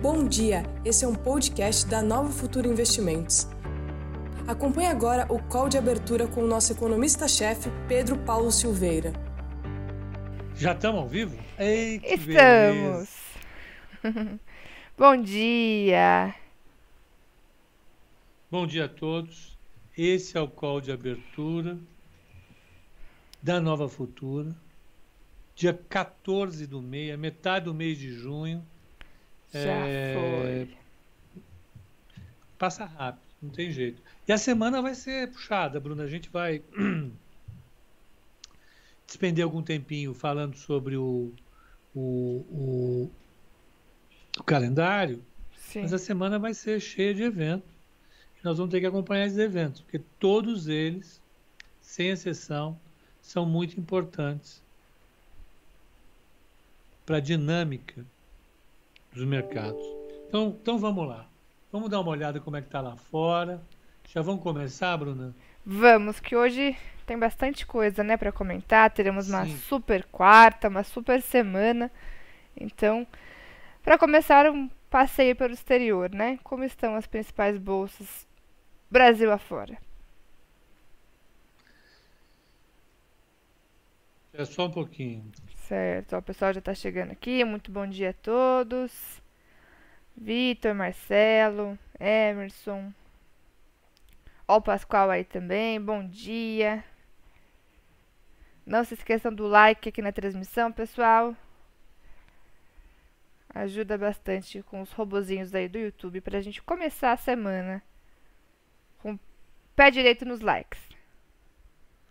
Bom dia, esse é um podcast da Nova Futura Investimentos. Acompanhe agora o call de abertura com o nosso economista-chefe, Pedro Paulo Silveira. Já estamos ao vivo? Ei, estamos! Bom dia! Bom dia a todos. Esse é o call de abertura da Nova Futura, dia 14 do mês, metade do mês de junho. Já é... foi. Passa rápido, não tem jeito. E a semana vai ser puxada, Bruna. A gente vai despender algum tempinho falando sobre o, o, o, o calendário, Sim. mas a semana vai ser cheia de eventos. Nós vamos ter que acompanhar esses eventos, porque todos eles, sem exceção, são muito importantes para a dinâmica dos mercados. Então, então vamos lá. Vamos dar uma olhada como é que está lá fora. Já vamos começar, Bruna? Vamos, que hoje tem bastante coisa, né, para comentar. Teremos Sim. uma super quarta, uma super semana. Então, para começar um passeio pelo exterior, né? Como estão as principais bolsas Brasil afora? É só um pouquinho. Certo, o pessoal já está chegando aqui. Muito bom dia a todos. Vitor, Marcelo, Emerson. Ó o Pascoal aí também. Bom dia. Não se esqueçam do like aqui na transmissão, pessoal. Ajuda bastante com os robozinhos aí do YouTube para a gente começar a semana com pé direito nos likes.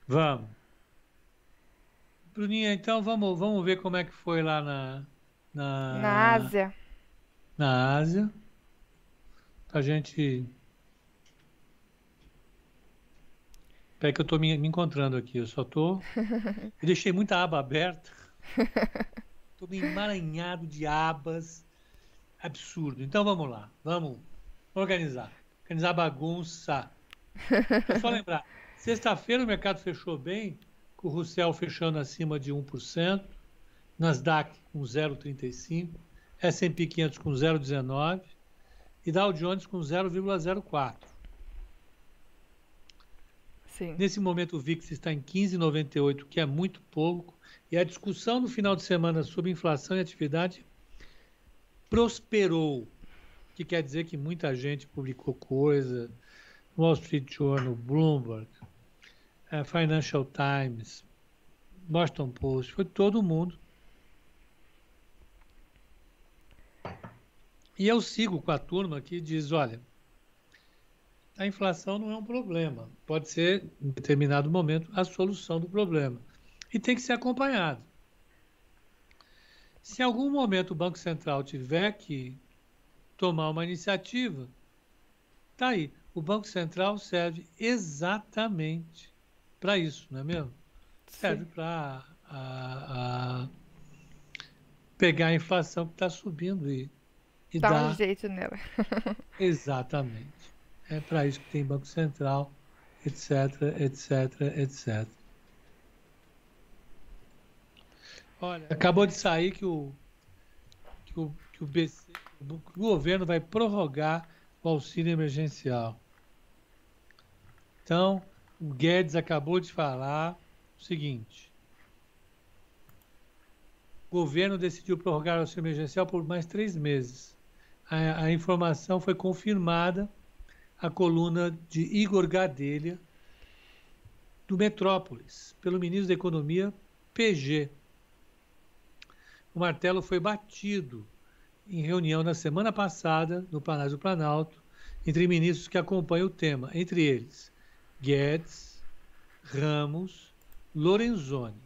Vamos. Bruninha, então vamos, vamos ver como é que foi lá na. Na, na Ásia. Na Ásia. A gente. Peraí que eu estou me, me, encontrando aqui. Eu só estou. Eu deixei muita aba aberta. Estou meio emaranhado de abas. Absurdo. Então vamos lá. Vamos organizar. Organizar a bagunça. É só lembrar. Sexta-feira o mercado fechou bem com o Russell fechando acima de 1%, Nasdaq com 0,35%, S&P 500 com 0,19% e Dow Jones com 0,04%. Nesse momento o VIX está em 15,98, que é muito pouco, e a discussão no final de semana sobre inflação e atividade prosperou, que quer dizer que muita gente publicou coisa, Wall Street Journal, Bloomberg, é, Financial Times, Boston Post, foi todo mundo. E eu sigo com a turma que diz, olha, a inflação não é um problema, pode ser, em determinado momento, a solução do problema. E tem que ser acompanhado. Se em algum momento o Banco Central tiver que tomar uma iniciativa, tá aí. O Banco Central serve exatamente para isso, não é mesmo? Serve para pegar a inflação que está subindo e, e Dá dar um jeito nela. Exatamente. É para isso que tem Banco Central, etc, etc, etc. Olha, acabou de sair que o, que o, que o, BC, o governo vai prorrogar o auxílio emergencial. Então, o Guedes acabou de falar o seguinte: o governo decidiu prorrogar o auxílio emergencial por mais três meses. A, a informação foi confirmada à coluna de Igor Gadelha, do Metrópolis, pelo ministro da Economia, PG. O martelo foi batido em reunião na semana passada no Palácio do Planalto entre ministros que acompanham o tema, entre eles Guedes, Ramos, Lorenzoni.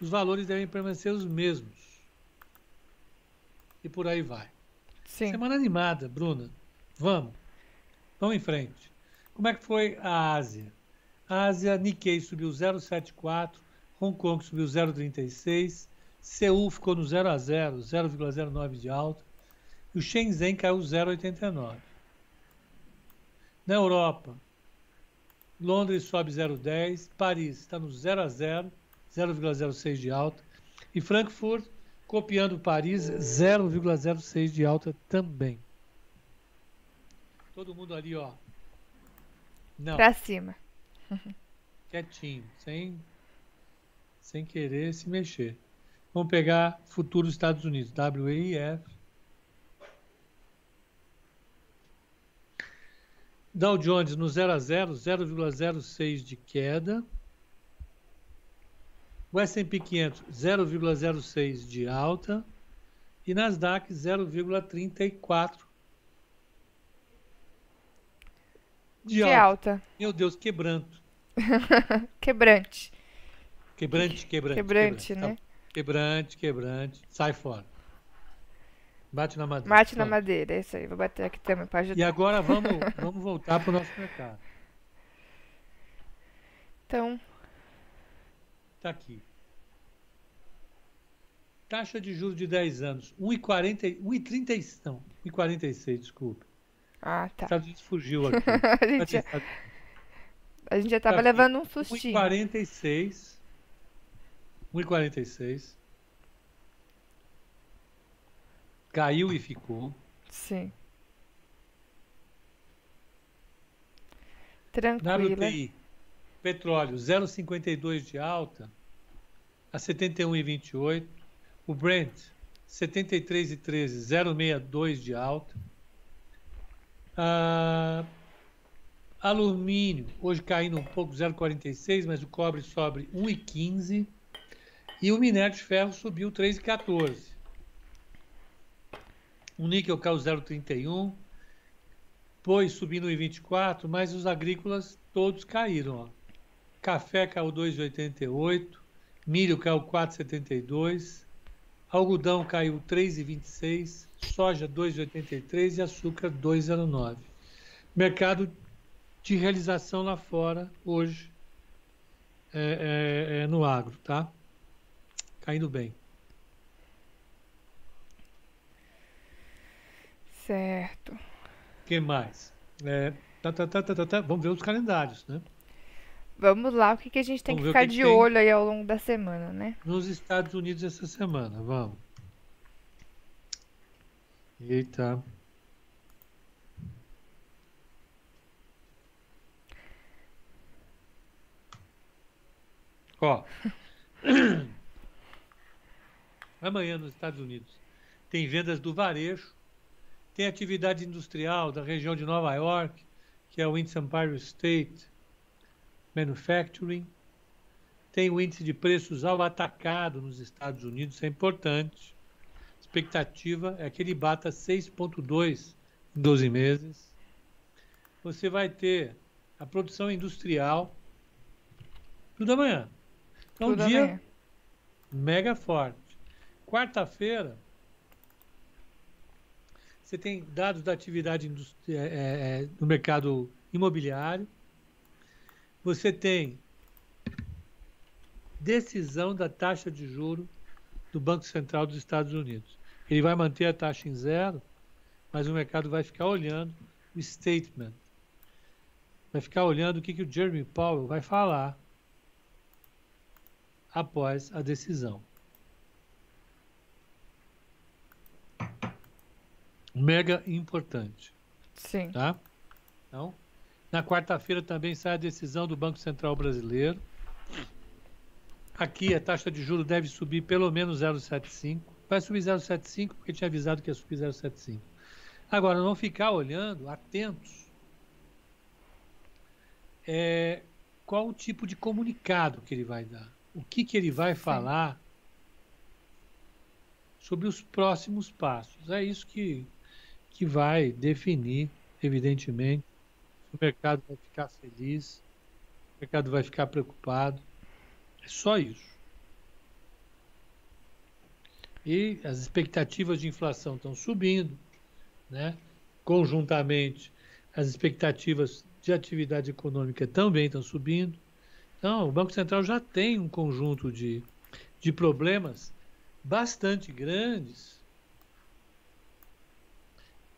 Os valores devem permanecer os mesmos. E por aí vai. Sim. Semana animada, Bruna. Vamos. Vamos em frente. Como é que foi a Ásia? A Ásia, Nikkei subiu 0,74, Hong Kong subiu 0,36, Seul ficou no 0 a 0, 0,09 de alta, e o Shenzhen caiu 0,89. Na Europa, Londres sobe 0,10, Paris está no 0 a 0, 0,06 de alta, e Frankfurt Copiando Paris, 0,06 de alta também. Todo mundo ali, ó. Não. Pra cima. Quietinho, sem, sem querer se mexer. Vamos pegar futuro Estados Unidos, WEIF. Dow Jones no 0 a 0, 0,06 de queda. O S&P 500 0,06 de alta e Nasdaq 0,34 de, de alta. alta. Meu Deus, quebranto. quebrante. Quebrante, quebrante. Quebrante, quebrante. né? Quebrante, quebrante. Sai fora. Bate na madeira. Bate na madeira, é isso aí. Vou bater aqui também para ajudar. E agora vamos, vamos voltar para o nosso mercado. Então. Está aqui. Taxa de juros de 10 anos. 1,30. Não, 1,46, desculpa. Ah, tá. Estados Unidos fugiu aqui. a, gente já, a gente já tava tá levando um sustinho. 1,46. 1,46. Caiu e ficou. Sim. Tranquilo. WTI, petróleo 0,52 de alta a 71,28. O Brent 73,13, 0,62 de alta. Ah, alumínio, hoje caindo um pouco, 0,46, mas o cobre sobe 1,15. E o minério de ferro subiu 3,14. O níquel caiu 0,31, pois subindo em 24, mas os agrícolas todos caíram. Ó. Café caiu 2,88, milho caiu 4,72, algodão caiu 3,26, soja 2,83 e açúcar 2,09. Mercado de realização lá fora hoje é, é, é no agro, tá? Caindo bem. Certo. O que mais? É, tá, tá, tá, tá, tá, Vamos ver os calendários, né? Vamos lá, o que, que a gente tem vamos que ficar que de olho aí ao longo da semana, né? Nos Estados Unidos essa semana, vamos. Eita. Ó. Amanhã nos Estados Unidos tem vendas do varejo tem atividade industrial da região de Nova York, que é o índice Empire State Manufacturing. Tem o índice de preços ao atacado nos Estados Unidos, isso é importante. A expectativa é que ele bata 6,2 em 12 meses. Você vai ter a produção industrial tudo amanhã. Então, um dia amanhã. mega forte. Quarta-feira, você tem dados da atividade é, é, é, no mercado imobiliário, você tem decisão da taxa de juro do Banco Central dos Estados Unidos. Ele vai manter a taxa em zero, mas o mercado vai ficar olhando o statement, vai ficar olhando o que, que o Jeremy Powell vai falar após a decisão. Mega importante. Sim. Tá? Então, na quarta-feira também sai a decisão do Banco Central Brasileiro. Aqui a taxa de juros deve subir pelo menos 0,75. Vai subir 0,75 porque tinha avisado que ia subir 0,75. Agora, não ficar olhando, atentos, é, qual o tipo de comunicado que ele vai dar. O que, que ele vai falar sobre os próximos passos. É isso que que vai definir, evidentemente, se o mercado vai ficar feliz, o mercado vai ficar preocupado. É só isso. E as expectativas de inflação estão subindo, né? conjuntamente, as expectativas de atividade econômica também estão subindo. Então, o Banco Central já tem um conjunto de, de problemas bastante grandes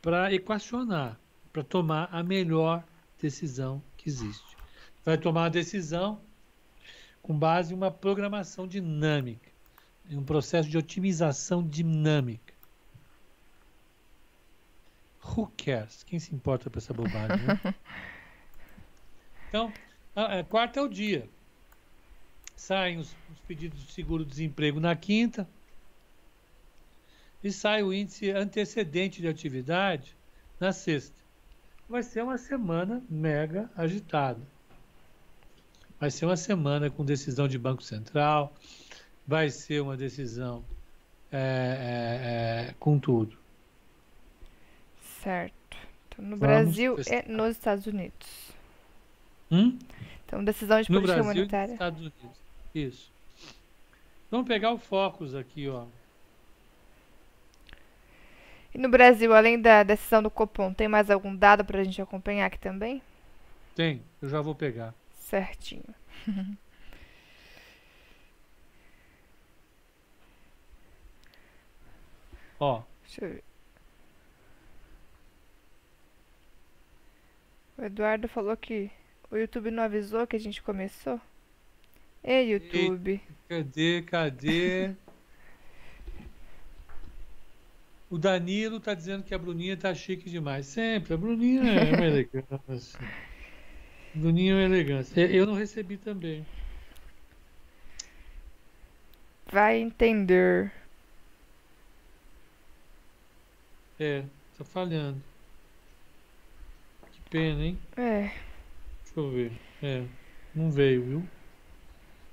para equacionar, para tomar a melhor decisão que existe. Vai tomar uma decisão com base em uma programação dinâmica. em um processo de otimização dinâmica. Who cares? Quem se importa com essa bobagem? Né? então, a, a, quarta é o dia. Saem os, os pedidos de seguro-desemprego na quinta e sai o índice antecedente de atividade na sexta. Vai ser uma semana mega agitada. Vai ser uma semana com decisão de Banco Central, vai ser uma decisão é, é, é, com tudo. Certo. Então, no Vamos Brasil e nos Estados Unidos. Hum? Então, decisão de no política Brasil monetária. nos Estados Unidos. Isso. Vamos pegar o Focus aqui, ó. E no Brasil, além da decisão do Copom, tem mais algum dado para a gente acompanhar aqui também? Tem, eu já vou pegar. Certinho. Ó. Deixa eu ver. O Eduardo falou que o YouTube não avisou que a gente começou. Ei, YouTube. Cadê, cadê? O Danilo tá dizendo que a Bruninha tá chique demais. Sempre, a Bruninha é uma elegância. Bruninha é uma elegância. Eu não recebi também. Vai entender. É, tá falhando. Que pena, hein? É. Deixa eu ver. É, não veio, viu?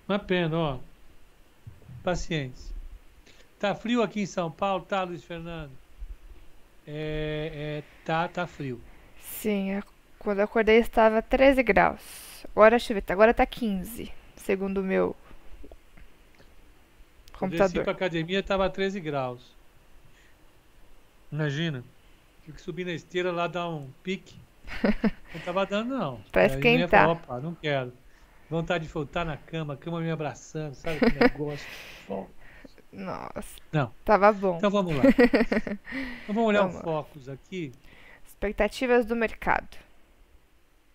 Uma pena, ó. Paciência. Tá frio aqui em São Paulo, tá, Luiz Fernando? É, é, tá, tá frio. Sim, quando eu acordei estava 13 graus. Agora, deixa eu ver, agora tá 15, segundo o meu computador. Eu desci pra academia estava 13 graus. Imagina. Tive que subir na esteira lá dar um pique. Não tava dando, não. Pra esquentar. Opa, não quero. Vontade de voltar na cama, a cama me abraçando, sabe que negócio. Nossa. Não. Tava bom. Então vamos lá. então vamos olhar vamos o focos aqui. Expectativas do mercado.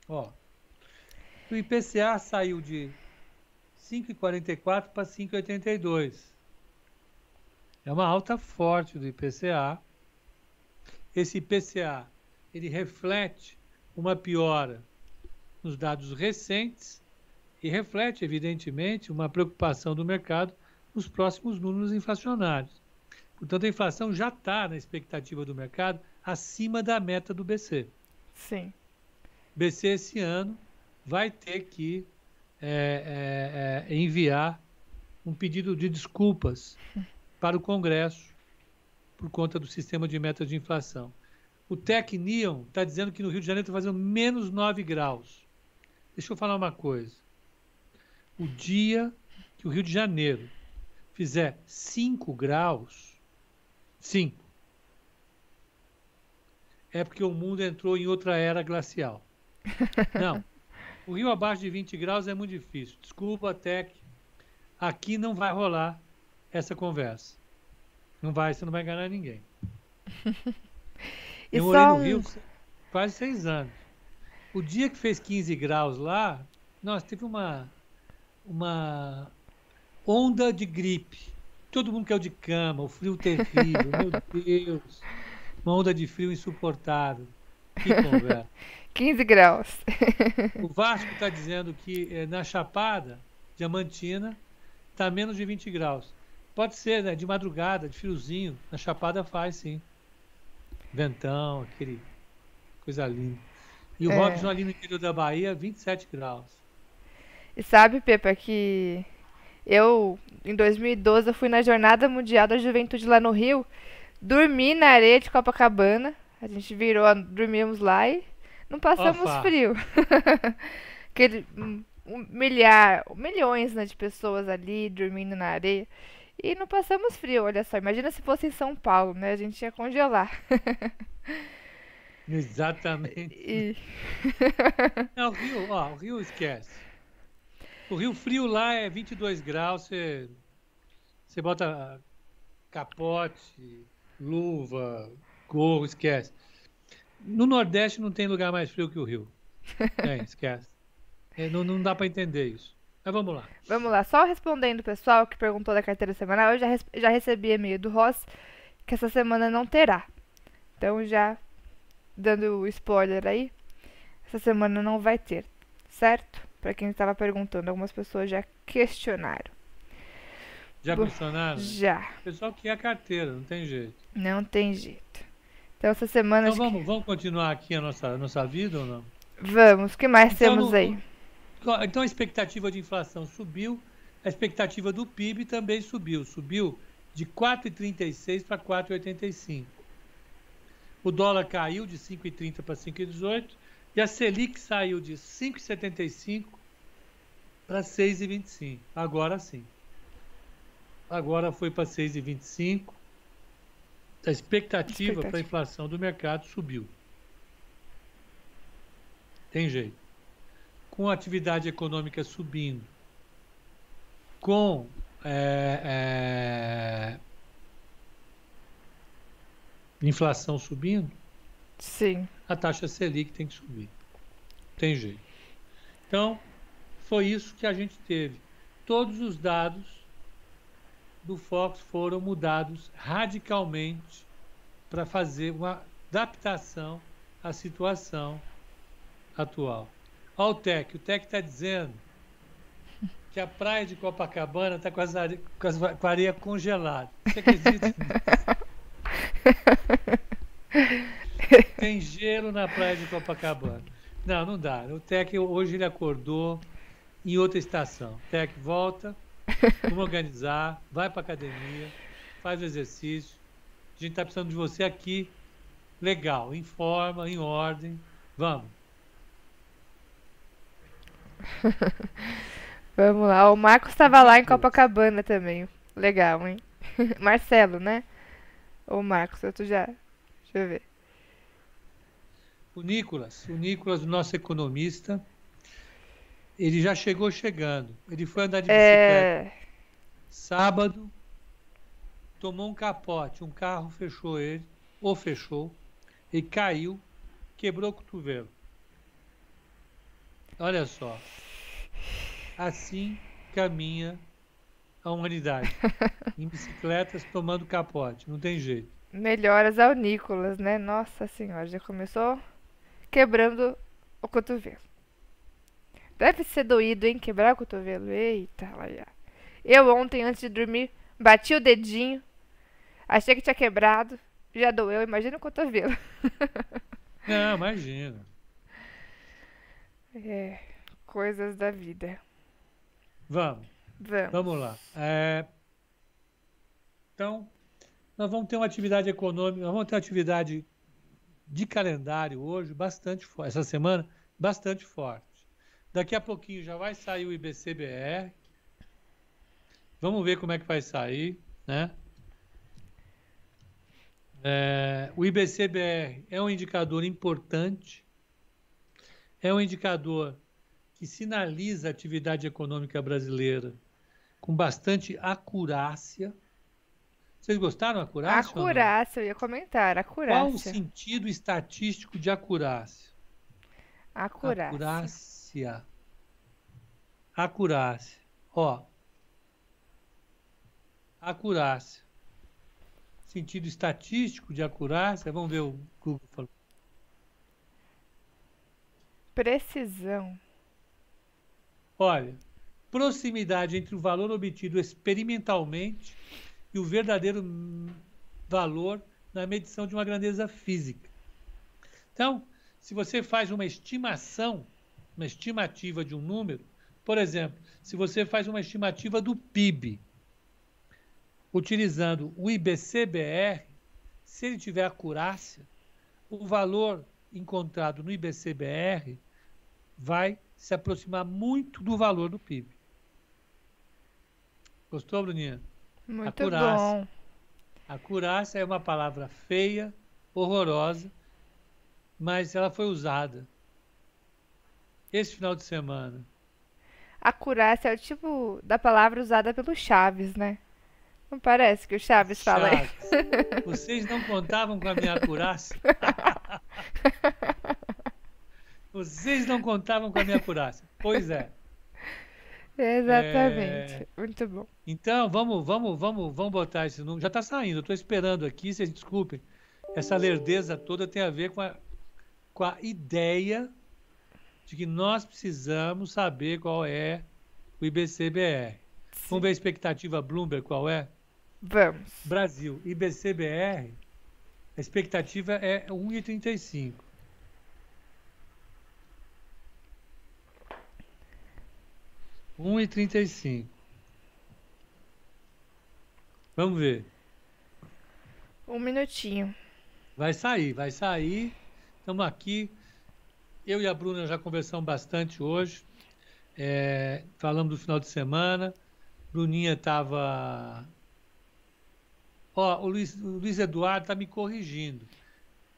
Ó. O IPCA saiu de 5,44 para 5,82. É uma alta forte do IPCA. Esse IPCA, ele reflete uma piora nos dados recentes e reflete, evidentemente, uma preocupação do mercado nos próximos números inflacionários. Portanto, a inflação já está na expectativa do mercado acima da meta do BC. Sim. BC esse ano vai ter que é, é, é, enviar um pedido de desculpas para o Congresso por conta do sistema de metas de inflação. O Tecnion está dizendo que no Rio de Janeiro está fazendo menos 9 graus. Deixa eu falar uma coisa. O dia que o Rio de Janeiro fizer 5 graus, 5, é porque o mundo entrou em outra era glacial. Não. O rio abaixo de 20 graus é muito difícil. Desculpa, Tec. Aqui não vai rolar essa conversa. Não vai, você não vai enganar ninguém. Eu morei no Rio quase seis anos. O dia que fez 15 graus lá, nossa, teve uma, uma onda de gripe. Todo mundo caiu de cama, o frio terrível, meu Deus. Uma onda de frio insuportável. Que conversa. 15 graus. o Vasco está dizendo que é, na Chapada Diamantina está menos de 20 graus. Pode ser, né? De madrugada, de friozinho. Na Chapada faz, sim. Ventão, aquele. Coisa linda. E o é. Robson ali no interior da Bahia, 27 graus. E sabe, Pepa, que eu, em 2012, eu fui na Jornada Mundial da Juventude lá no Rio, dormi na areia de Copacabana. A gente virou, dormimos lá e não passamos frio. Aquele um, um milhar, milhões né, de pessoas ali dormindo na areia. E não passamos frio, olha só. Imagina se fosse em São Paulo, né? A gente ia congelar. Exatamente. E... Não, o Rio, ó, o Rio esquece. O Rio Frio lá é 22 graus, você, você bota capote, luva, gorro, esquece. No Nordeste não tem lugar mais frio que o Rio. É, esquece. É, não, não dá para entender isso. Mas vamos lá. Vamos lá, só respondendo o pessoal que perguntou da carteira semanal, eu já, já recebi e-mail do Ross que essa semana não terá. Então já dando o spoiler aí, essa semana não vai ter, certo? Para quem estava perguntando, algumas pessoas já questionaram. Já questionaram? Já. O pessoal quer a carteira, não tem jeito. Não tem jeito. Então essa semana. Então vamos, que... vamos continuar aqui a nossa, a nossa vida ou não? Vamos, o que mais então, temos no, aí? Então a expectativa de inflação subiu, a expectativa do PIB também subiu. Subiu de 4,36 para 4,85. O dólar caiu de 5,30 para 5,18 e a Selic saiu de 5,75 para 6,25. Agora sim. Agora foi para 6,25. A expectativa para a inflação do mercado subiu. Tem jeito. Com a atividade econômica subindo, com é, é, inflação subindo, Sim. a taxa Selic tem que subir. Tem jeito. Então, foi isso que a gente teve. Todos os dados do Fox foram mudados radicalmente para fazer uma adaptação à situação atual. Olha o TEC. O TEC está dizendo que a praia de Copacabana está com, com, a areia congelada. Você acredita nisso? Tem gelo na praia de Copacabana. Não, não dá. O Tec hoje ele acordou em outra estação. Tec volta, vamos organizar, vai para academia, faz o exercício. A gente está precisando de você aqui, legal, em forma, em ordem. Vamos. Vamos lá. O Marcos estava lá em Copacabana também. Legal, hein? Marcelo, né? Ou Marcos, tu já. Deixa eu ver. O Nicolas, o Nicolas, o nosso economista, ele já chegou chegando. Ele foi andar de bicicleta é... sábado, tomou um capote, um carro fechou ele, ou fechou, e caiu, quebrou o cotovelo. Olha só. Assim caminha a humanidade. em bicicletas tomando capote. Não tem jeito. Melhoras ao Nicolas, né? Nossa senhora, já começou quebrando o cotovelo. Deve ser doído, hein? Quebrar o cotovelo. Eita, lá Eu ontem, antes de dormir, bati o dedinho. Achei que tinha quebrado. Já doeu, imagina o cotovelo. Não, imagina. É, coisas da vida. Vamos. Vamos. Vamos lá. É... Então, nós vamos ter uma atividade econômica, nós vamos ter uma atividade de calendário hoje bastante forte, essa semana, bastante forte. Daqui a pouquinho já vai sair o IBCBR. Vamos ver como é que vai sair, né? É, o IBCBR é um indicador importante, é um indicador que sinaliza a atividade econômica brasileira com bastante acurácia. Vocês gostaram da acurácia? Acurácia, eu ia comentar, acurácia. Qual o sentido estatístico de acurácia? Acurácia. Acurácia. Acurácia. Ó. Acurácia. Sentido estatístico de acurácia, vamos ver o Google falou. Precisão. Olha, proximidade entre o valor obtido experimentalmente e o verdadeiro valor na medição de uma grandeza física. Então, se você faz uma estimação, uma estimativa de um número, por exemplo, se você faz uma estimativa do PIB, utilizando o IBCBR, se ele tiver acurácia, o valor encontrado no IBCBR vai se aproximar muito do valor do PIB. Gostou, Bruninha? Muito acurácia. bom. Acurácia é uma palavra feia, horrorosa, mas ela foi usada esse final de semana. Acurácia é o tipo da palavra usada pelo Chaves, né? Não parece que o Chaves, Chaves. fala isso. Vocês não contavam com a minha acurácia? Vocês não contavam com a minha acurácia. Pois é. Exatamente. É... Muito bom. Então, vamos, vamos, vamos, vamos botar esse número. Já está saindo, eu estou esperando aqui, vocês desculpem. Essa lerdeza toda tem a ver com a, com a ideia de que nós precisamos saber qual é o IBCBR. Sim. Vamos ver a expectativa Bloomberg qual é? Vamos. Brasil, IBCBR, a expectativa é 1,35. Um e trinta e cinco. Vamos ver. Um minutinho. Vai sair, vai sair. Estamos aqui. Eu e a Bruna já conversamos bastante hoje. É, falamos do final de semana. Bruninha estava. Ó, o Luiz, o Luiz Eduardo está me corrigindo.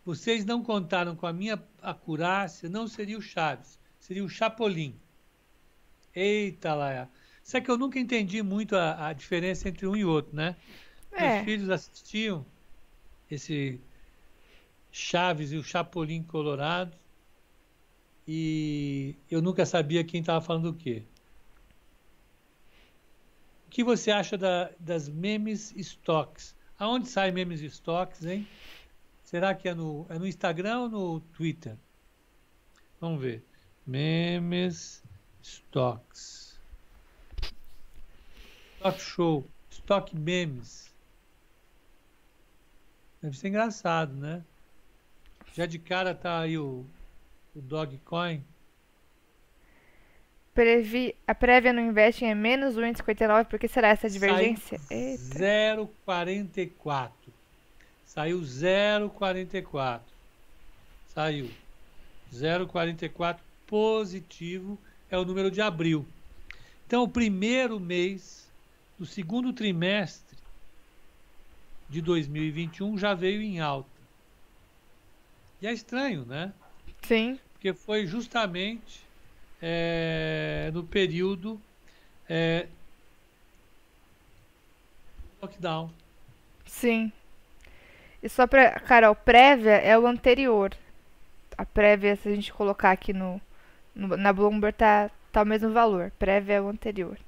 Vocês não contaram com a minha acurácia, não seria o Chaves, seria o Chapolin. Eita lá. Sabe que eu nunca entendi muito a, a diferença entre um e outro, né? É. Meus filhos assistiam esse Chaves e o Chapolin Colorado e eu nunca sabia quem estava falando o quê. O que você acha da, das memes stocks? Aonde sai memes stocks, hein? Será que é no, é no Instagram ou no Twitter? Vamos ver. Memes stocks. Stock show. Stock memes. Deve ser engraçado, né? Já de cara tá aí o o Dogecoin? Previ, a prévia no Investing é menos 1,59. Por que será essa divergência? 0,44. Saiu 0,44. Saiu 0,44 positivo é o número de abril. Então, o primeiro mês do segundo trimestre de 2021 já veio em alta. E é estranho, né? Sim porque foi justamente é, no período é, lockdown. Sim. E só para Carol, prévia é o anterior. A prévia, se a gente colocar aqui no, no na Bloomberg, tá, tá o mesmo valor. Prévia é o anterior.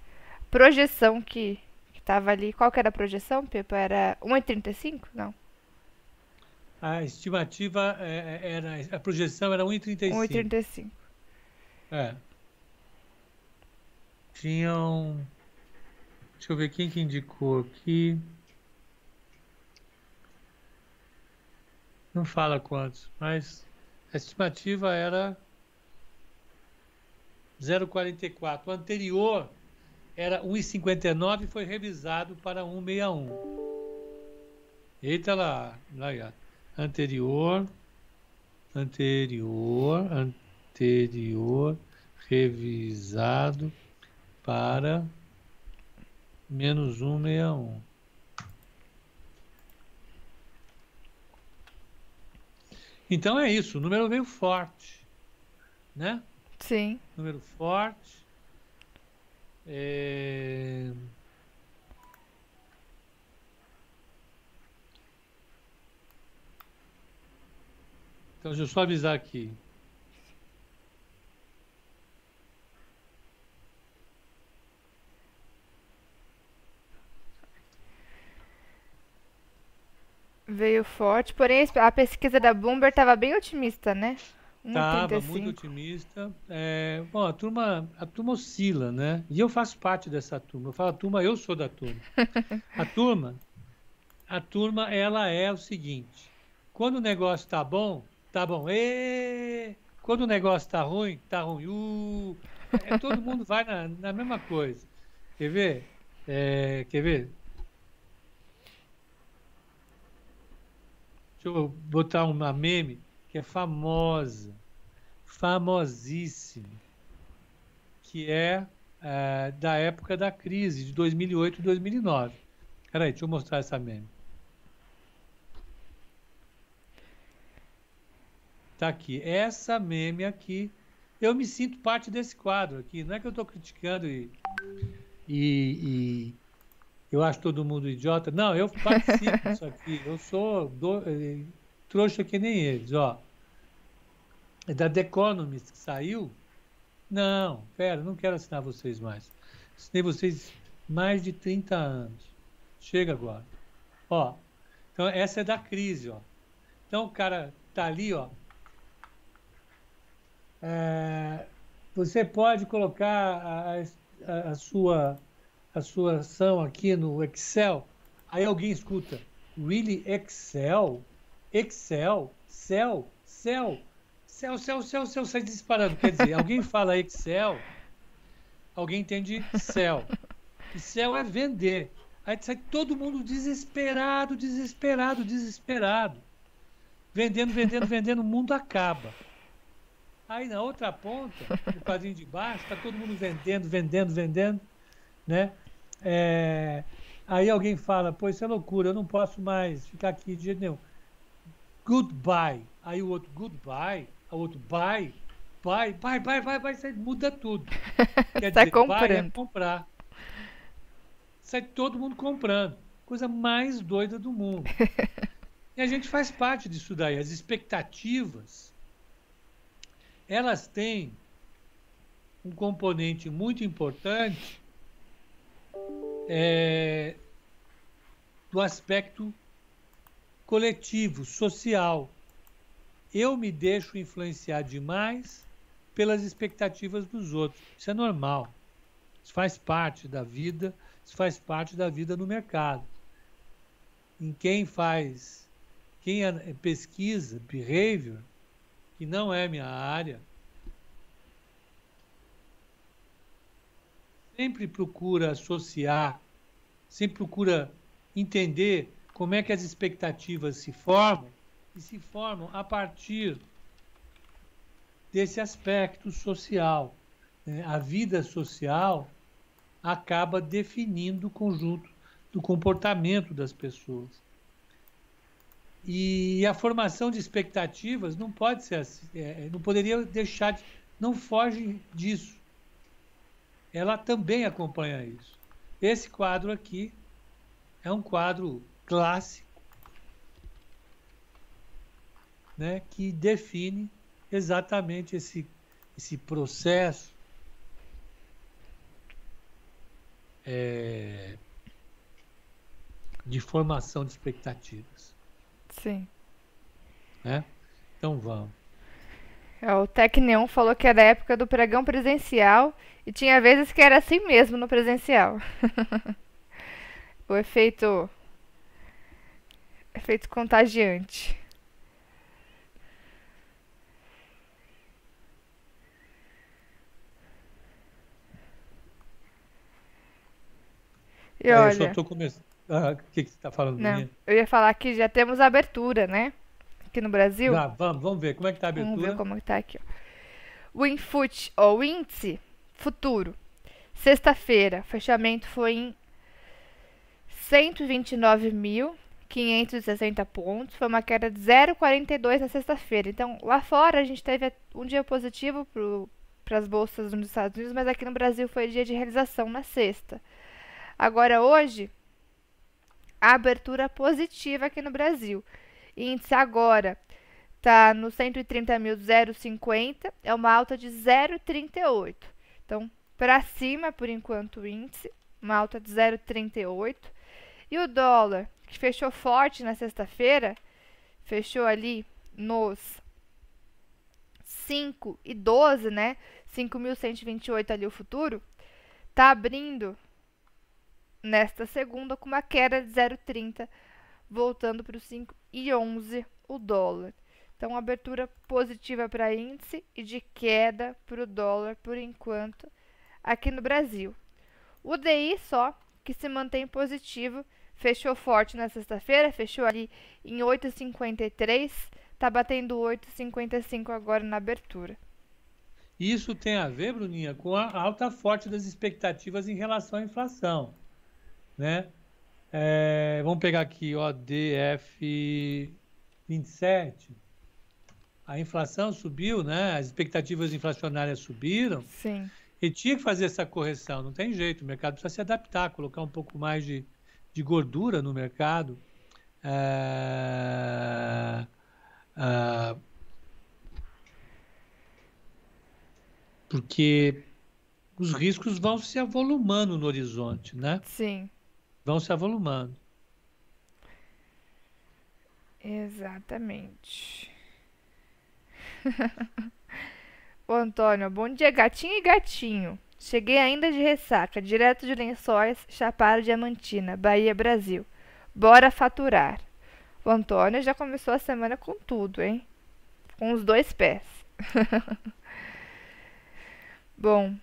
Projeção que, que tava ali. Qual que era a projeção, Pepa? Era 1,35? Não. A estimativa é, é, era. A projeção era 1,35. 1,35. É. Tinham. Deixa eu ver quem que indicou aqui. Não fala quantos, mas a estimativa era 0,44. O anterior era 1,59 e foi revisado para 1,61. Eita lá, lá, anterior, anterior, anterior, revisado para menos 161. Então é isso, o número veio forte, né? Sim. Número forte. É... Então, deixa eu só avisar aqui. Veio forte, porém a pesquisa da Bloomberg estava bem otimista, né? Estava muito otimista. É, bom, a turma, a turma oscila, né? E eu faço parte dessa turma. Eu falo turma, eu sou da turma. a turma, a turma, ela é o seguinte: quando o negócio está bom, Tá bom. E quando o negócio tá ruim, tá ruim. Uh, é, todo mundo vai na, na mesma coisa. Quer ver? É, quer ver? Deixa eu botar uma meme que é famosa, famosíssima, que é, é da época da crise de 2008 e 2009. Peraí, deixa eu mostrar essa meme. Tá aqui. Essa meme aqui, eu me sinto parte desse quadro aqui. Não é que eu estou criticando e, e, e, eu acho todo mundo idiota. Não, eu participo disso aqui. Eu sou do, eh, trouxa que nem eles, ó. É da The Economist que saiu. Não, pera, não quero assinar vocês mais. Ensinei vocês mais de 30 anos. Chega agora. Ó, então essa é da crise, ó. Então o cara tá ali, ó. É, você pode colocar a, a, a, sua a sua ação aqui no Excel. Aí alguém escuta, really Excel, Excel, céu, céu, céu, céu, céu, céu, sai disparando. Quer dizer, alguém fala Excel, alguém entende céu. E céu é vender. Aí sai todo mundo desesperado, desesperado, desesperado. Vendendo, vendendo, vendendo, o mundo acaba. Aí na outra ponta, no quadrinho de baixo, está todo mundo vendendo, vendendo, vendendo, né? É, aí alguém fala, pô, isso é loucura, eu não posso mais ficar aqui de jeito nenhum. Goodbye. Aí o outro, goodbye. O outro, bye. Bye, bye, bye, bye, bye. Muda tudo. Quer Sai dizer, comprando. Buy é comprar sai todo mundo comprando. Coisa mais doida do mundo. e a gente faz parte disso daí. As expectativas, elas têm um componente muito importante é, do aspecto coletivo, social. Eu me deixo influenciar demais pelas expectativas dos outros. Isso é normal. Isso faz parte da vida isso faz parte da vida no mercado. Em quem faz, quem pesquisa behavior, que não é minha área, sempre procura associar, sempre procura entender como é que as expectativas se formam e se formam a partir desse aspecto social. Né? A vida social acaba definindo o conjunto do comportamento das pessoas. E a formação de expectativas não pode ser assim, é, não poderia deixar de, não foge disso. Ela também acompanha isso. Esse quadro aqui é um quadro clássico, né, que define exatamente esse, esse processo é, de formação de expectativas. Sim. Né? Então vamos. É, o Tecneon falou que era a época do pregão presencial e tinha vezes que era assim mesmo no presencial. o efeito efeito contagiante. E olha, eu só tô começando. Ah, o que, que você está falando, não, Eu ia falar que já temos abertura, né? Aqui no Brasil. Ah, vamos, vamos ver. Como é que tá a abertura? Vamos ver como está aqui. Ó. O Infut, ou índice futuro. Sexta-feira, fechamento foi em 129.560 pontos. Foi uma queda de 0,42 na sexta-feira. Então, lá fora a gente teve um dia positivo para as bolsas nos Estados Unidos, mas aqui no Brasil foi dia de realização na sexta. Agora, hoje, a abertura positiva aqui no Brasil. Índice agora está no 130.050, é uma alta de 0,38. Então, para cima, por enquanto, o índice, uma alta de 0,38. E o dólar, que fechou forte na sexta-feira, fechou ali nos 5,12, né? 5.128 ali o futuro, tá abrindo nesta segunda com uma queda de 0,30, voltando para os 5,11 o dólar. Então, abertura positiva para índice e de queda para o dólar por enquanto aqui no Brasil. O DI só, que se mantém positivo, fechou forte na sexta-feira, fechou ali em 8,53, está batendo 8,55 agora na abertura. Isso tem a ver, Bruninha, com a alta forte das expectativas em relação à inflação né? É, vamos pegar aqui, ó, DF27. A inflação subiu, né? As expectativas inflacionárias subiram. Sim. E tinha que fazer essa correção, não tem jeito. O mercado precisa se adaptar, colocar um pouco mais de, de gordura no mercado. É, é, porque os riscos vão se avolumando no horizonte, né? Sim. Vão se avolumando. Exatamente. Ô Antônio, bom dia, gatinho e gatinho. Cheguei ainda de ressaca, direto de Lençóis, Chapada Diamantina, Bahia, Brasil. Bora faturar. O Antônio já começou a semana com tudo, hein? Com os dois pés. Bom.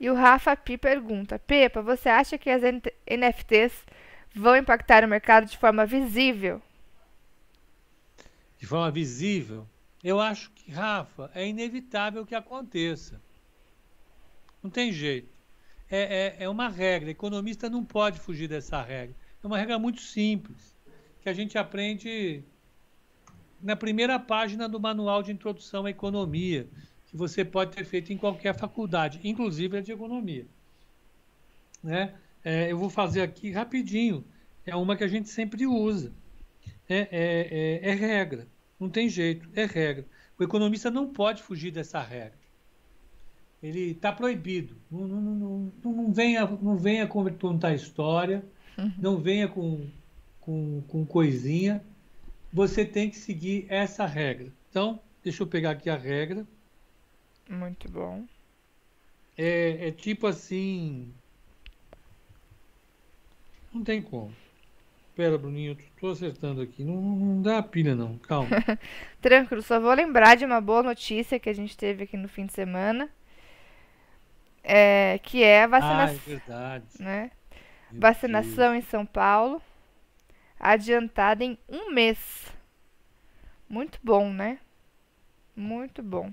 E o Rafa P pergunta: Pepa, você acha que as NFTs vão impactar o mercado de forma visível? De forma visível? Eu acho que, Rafa, é inevitável que aconteça. Não tem jeito. É, é, é uma regra. Economista não pode fugir dessa regra. É uma regra muito simples, que a gente aprende na primeira página do manual de introdução à economia, que você pode ter feito em qualquer faculdade, inclusive a de economia. Né? É, eu vou fazer aqui rapidinho. É uma que a gente sempre usa. É, é, é, é regra. Não tem jeito. É regra. O economista não pode fugir dessa regra. Ele está proibido. Não, não, não, não, venha, não venha contar história. Uhum. Não venha com, com, com coisinha. Você tem que seguir essa regra. Então, deixa eu pegar aqui a regra. Muito bom. É, é tipo assim. Não tem como. Pera, Bruninho, eu tô acertando aqui. Não, não dá a pilha, não. Calma. Tranquilo, só vou lembrar de uma boa notícia que a gente teve aqui no fim de semana. É, que é a vacinação. Ah, é verdade. Né? Vacinação Deus. em São Paulo. Adiantada em um mês. Muito bom, né? Muito bom.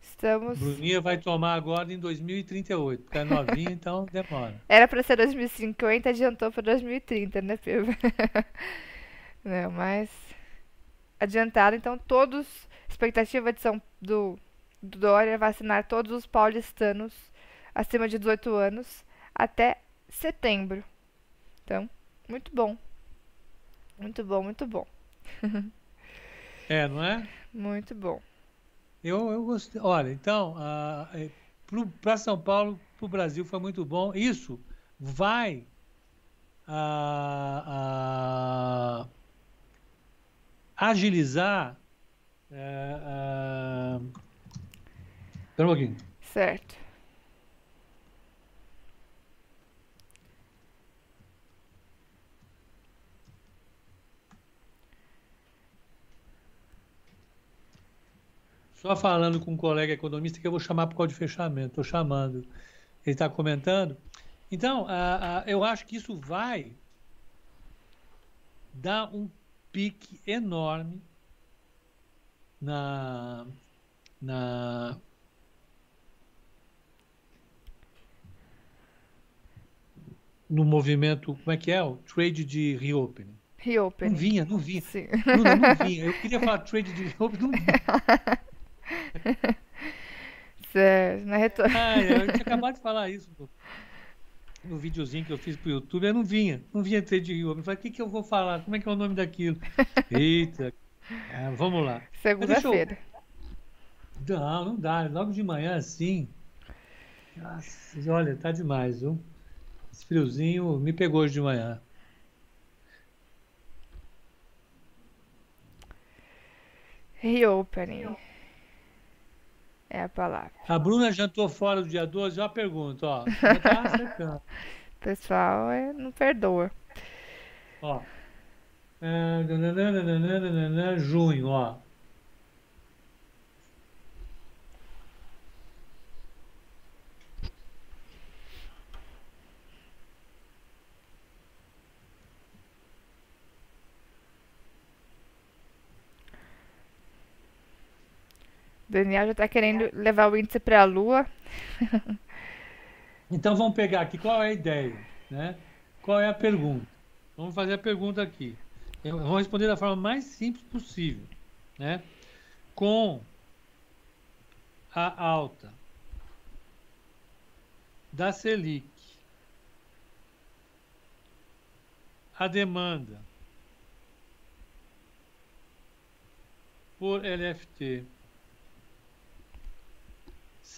Estamos. Bruninha vai tomar agora em 2038, porque é novinha, então demora. Era para ser 2050, adiantou para 2030, né, Pedro? Não, mas adiantado, então todos expectativa de São do, do Dória vacinar todos os paulistanos acima de 18 anos até setembro. Então, muito bom. Muito bom, muito bom. é, não é? Muito bom. Eu, eu gostei. Olha, então, uh, para São Paulo, para o Brasil foi muito bom. Isso vai uh, uh, agilizar. Uh, Espera um pouquinho. Certo. Só falando com um colega economista que eu vou chamar para o código de fechamento. Estou chamando. Ele está comentando. Então, a, a, eu acho que isso vai dar um pique enorme na, na no movimento, como é que é? O trade de reopening. Reopening. Não vinha, não vinha. Sim. Não, não, não vinha. Eu queria falar trade de reopening, não vinha. certo, na retor... ah, eu tinha acabado de falar isso no, no videozinho que eu fiz pro YouTube, eu não vinha, não vinha ter de Rio. Eu falei, o que, que eu vou falar? Como é que é o nome daquilo? Eita, é, vamos lá. Segunda-feira. Eu... Não, não dá, logo de manhã assim. Nossa, olha, tá demais, viu? Esse friozinho me pegou hoje de manhã. Reopening. É a palavra. A Bruna jantou fora do dia 12, ó a pergunta, ó. tá. Pessoal, é, não perdoa. Ó. É, junho, ó. Daniel já está querendo levar o índice para a Lua. então vamos pegar aqui qual é a ideia, né? Qual é a pergunta? Vamos fazer a pergunta aqui. Eu vou responder da forma mais simples possível, né? Com a alta da Selic, a demanda por LFT.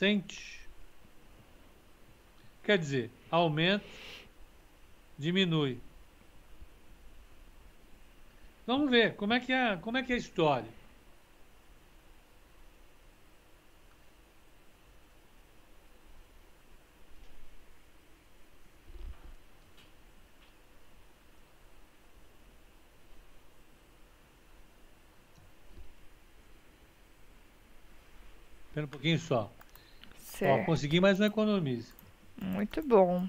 Sente. Quer dizer, aumenta, diminui. Vamos ver como é que é, como é que é a história. Espera um pouquinho só. Ó, consegui mais um economize. Muito bom.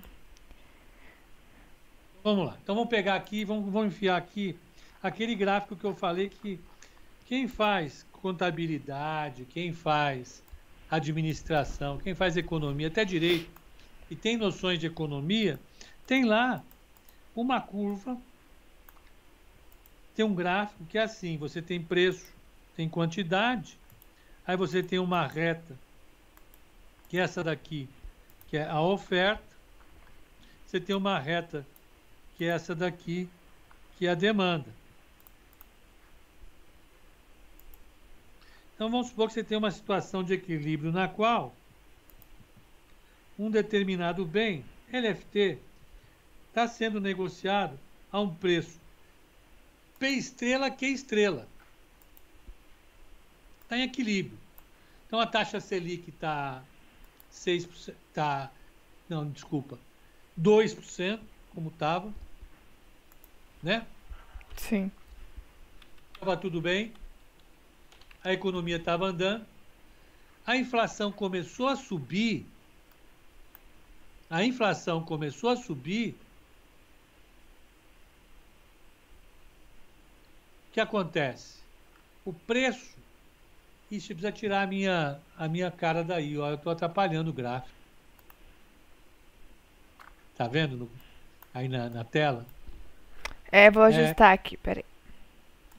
Vamos lá. Então vamos pegar aqui, vamos, vamos enfiar aqui aquele gráfico que eu falei que quem faz contabilidade, quem faz administração, quem faz economia, até direito, e tem noções de economia, tem lá uma curva, tem um gráfico que é assim: você tem preço, tem quantidade, aí você tem uma reta, que é essa daqui, que é a oferta, você tem uma reta, que é essa daqui, que é a demanda. Então vamos supor que você tem uma situação de equilíbrio na qual um determinado bem, LFT, está sendo negociado a um preço P estrela Q estrela. Está em equilíbrio. Então a taxa Selic está 6%, tá, não, desculpa, 2%, como estava, né? Sim. Estava tudo bem a economia estava andando, a inflação começou a subir, a inflação começou a subir, o que acontece? O preço, isso precisa tirar a minha, a minha cara daí, ó, eu estou atrapalhando o gráfico. Tá vendo no, aí na, na tela? É, vou ajustar é. aqui, peraí.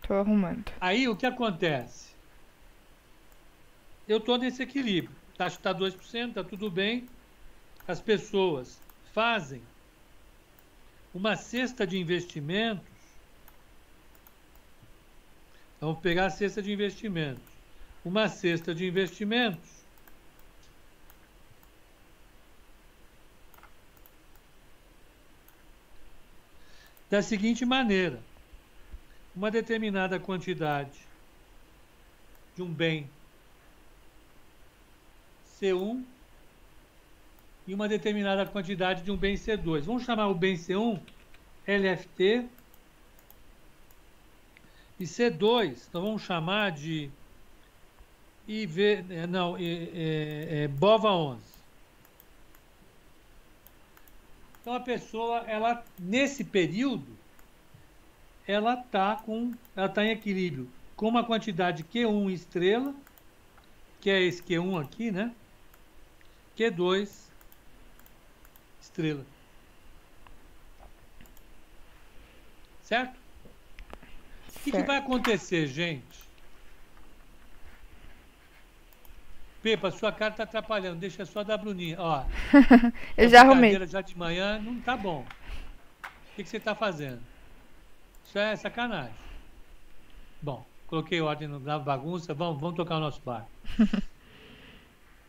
Tô arrumando. Aí o que acontece? eu estou nesse equilíbrio. Taxa está 2%, está tudo bem. As pessoas fazem uma cesta de investimentos. Vamos pegar a cesta de investimentos. Uma cesta de investimentos. Da seguinte maneira: uma determinada quantidade de um bem C1 e uma determinada quantidade de um bem C2. Vamos chamar o bem C1 LFT e C2, então vamos chamar de IV, é, não, é, é, é, BOVA 11. Então a pessoa, ela nesse período, ela está com, ela está em equilíbrio com uma quantidade Q1 estrela, que é esse Q1 aqui, né? Q2 estrela. Certo? O que, que, vai acontecer, gente? Pepa, sua cara está atrapalhando. Deixa só da Bruninha. Ó, Eu já arrumei. Já de manhã não tá bom. O que, que você está fazendo? Isso é sacanagem. Bom, coloquei ordem na bagunça. Vamos, vamos tocar o nosso bar.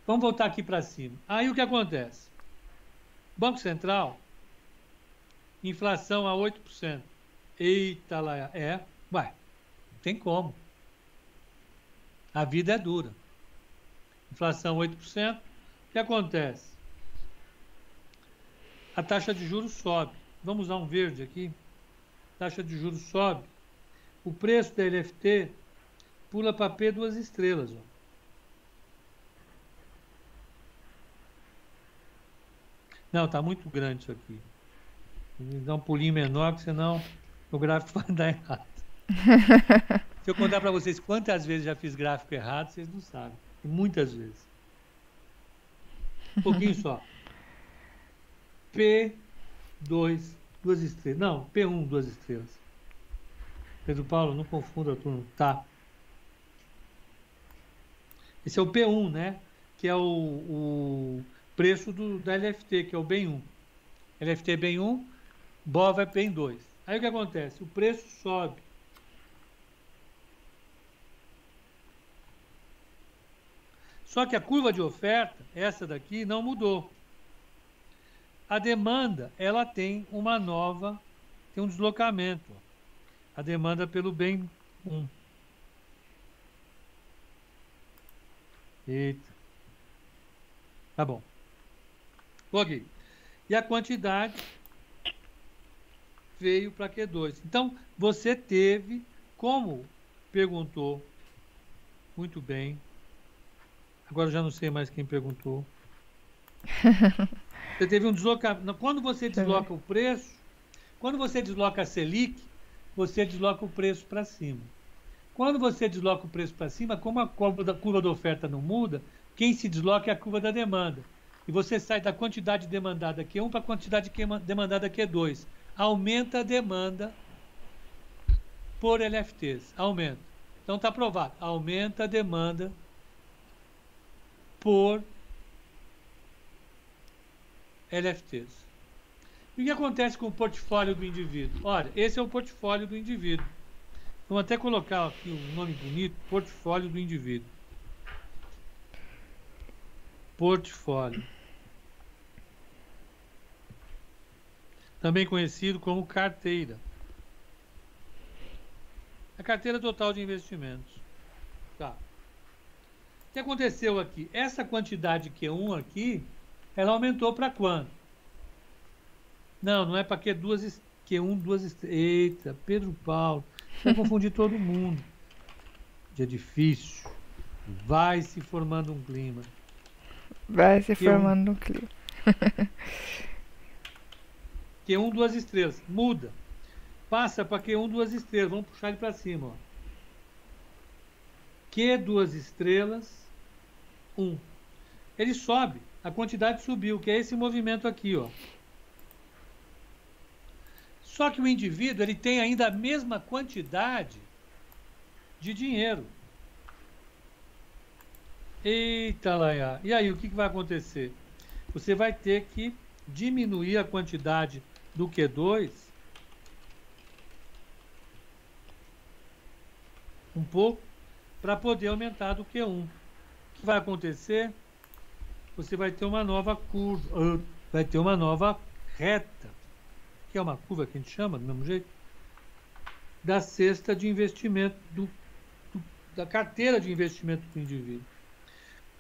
Vamos voltar aqui para cima. Aí o que acontece? Banco Central, inflação a 8%. Eita lá, é. Ué, tem como. A vida é dura. Inflação 8%. O que acontece? A taxa de juros sobe. Vamos usar um verde aqui. taxa de juros sobe. O preço da LFT pula para P duas estrelas. Ó. Não, está muito grande isso aqui. Dá um pulinho menor, que senão o gráfico vai dar errado. Se eu contar para vocês quantas vezes já fiz gráfico errado, vocês não sabem. Muitas vezes. Um pouquinho só. P2, duas estrelas. Não, P1, duas estrelas. Pedro Paulo, não confunda turma. Tá. Esse é o P1, né? Que é o, o preço do, da LFT, que é o bem 1. LFT bem 1, BOVA é bem 2. Aí o que acontece? O preço sobe. Só que a curva de oferta, essa daqui, não mudou. A demanda, ela tem uma nova, tem um deslocamento. A demanda pelo bem 1. Eita. Tá bom. Ok. E a quantidade veio para Q2. Então, você teve, como perguntou, muito bem. Agora já não sei mais quem perguntou. Você teve um deslocamento. Quando você desloca o preço, quando você desloca a Selic, você desloca o preço para cima. Quando você desloca o preço para cima, como a curva da, curva da oferta não muda, quem se desloca é a curva da demanda. E você sai da quantidade demandada Q1 para a quantidade demandada Q2. Aumenta a demanda por LFTs. Aumenta. Então está provado. Aumenta a demanda por LFTs. E o que acontece com o portfólio do indivíduo? Olha, esse é o portfólio do indivíduo. Vamos até colocar aqui um nome bonito, portfólio do indivíduo. Portfólio. Também conhecido como carteira. A carteira total de investimentos. O que aconteceu aqui? Essa quantidade Q1 aqui, ela aumentou para quanto? Não, não é para Q duas Q1 duas Eita, Pedro Paulo. Vai confundir todo mundo. Dia difícil. Vai se formando um clima. Vai se Q1. formando um clima. Q1 duas estrelas. Muda. Passa para Q1 duas estrelas. Vamos puxar ele para cima. Ó. Q duas estrelas. 1. Ele sobe. A quantidade subiu, que é esse movimento aqui, ó. Só que o indivíduo ele tem ainda a mesma quantidade de dinheiro. Eita, Laia. E aí, o que, que vai acontecer? Você vai ter que diminuir a quantidade do Q2 um pouco para poder aumentar do Q1. Vai acontecer? Você vai ter uma nova curva, vai ter uma nova reta que é uma curva que a gente chama do mesmo jeito, da cesta de investimento, do, do, da carteira de investimento do indivíduo.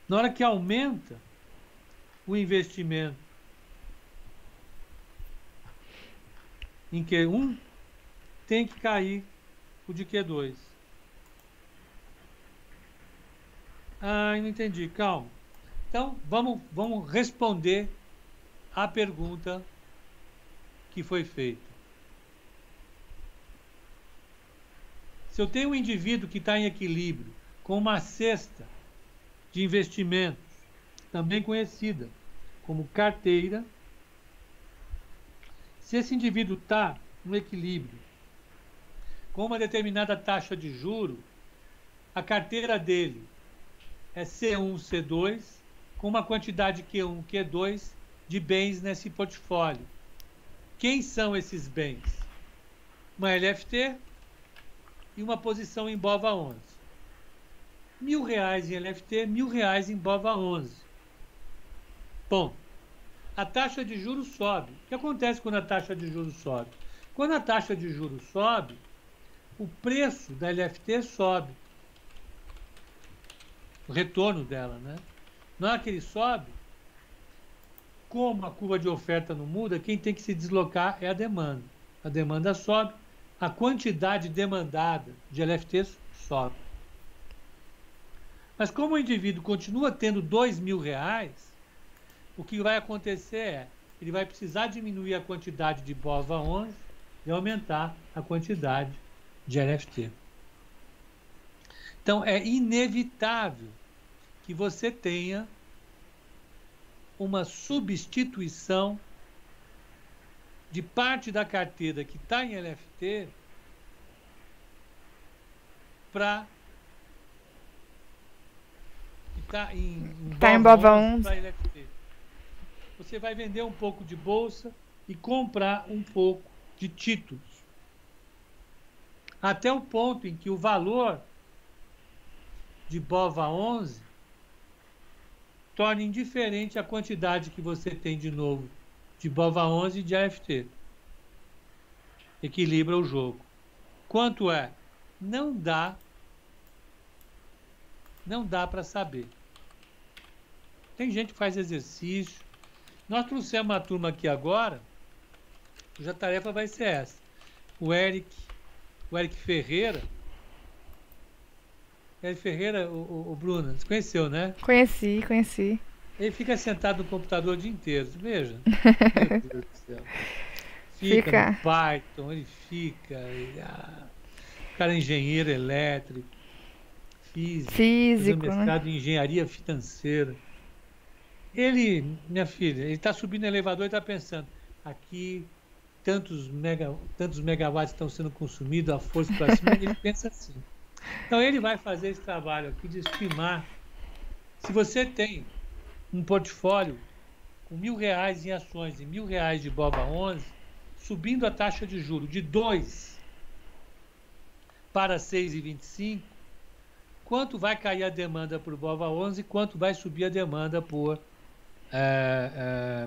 Na hora que aumenta o investimento em Q1, tem que cair o de Q2. Ah, não entendi. Calma. Então, vamos, vamos responder a pergunta que foi feito. Se eu tenho um indivíduo que está em equilíbrio com uma cesta de investimentos, também conhecida como carteira, se esse indivíduo está no equilíbrio com uma determinada taxa de juro, a carteira dele é C1, C2, com uma quantidade Q1, Q2 de bens nesse portfólio. Quem são esses bens? Uma LFT e uma posição em BOVA 11. Mil reais em LFT, mil reais em BOVA 11. Bom, a taxa de juros sobe. O que acontece quando a taxa de juros sobe? Quando a taxa de juros sobe, o preço da LFT sobe. O retorno dela, né? Na hora que ele sobe, como a curva de oferta não muda, quem tem que se deslocar é a demanda. A demanda sobe, a quantidade demandada de LFTs sobe. Mas como o indivíduo continua tendo dois mil reais, o que vai acontecer é, ele vai precisar diminuir a quantidade de BOVA 11 e aumentar a quantidade de LFT. Então é inevitável que você tenha uma substituição de parte da carteira que está em LFT para que está em, em, tá em BOVA 11 LFT. Você vai vender um pouco de bolsa e comprar um pouco de títulos. Até o ponto em que o valor de BOVA 11 torna indiferente a quantidade que você tem de novo de BOVA11 e de AFT. Equilibra o jogo. Quanto é? Não dá não dá para saber. Tem gente que faz exercício. Nós trouxemos uma turma aqui agora, cuja tarefa vai ser essa. O Eric, o Eric Ferreira. Eric Ferreira, o, o, o Bruno, você conheceu, né? Conheci, conheci. Ele fica sentado no computador o dia inteiro, veja. Meu Deus do céu. Fica, fica. no Python, ele fica. Ele, ah, o cara é engenheiro elétrico, físico, físico mestrado né? em engenharia financeira. Ele, minha filha, ele está subindo no elevador e está pensando, aqui tantos, mega, tantos megawatts estão sendo consumidos, a força para cima, ele pensa assim. Então ele vai fazer esse trabalho aqui de estimar. Se você tem um portfólio com mil reais em ações e mil reais de BOVA 11, subindo a taxa de juro de 2 para 6,25, quanto vai cair a demanda por BOVA 11 e quanto vai subir a demanda por é,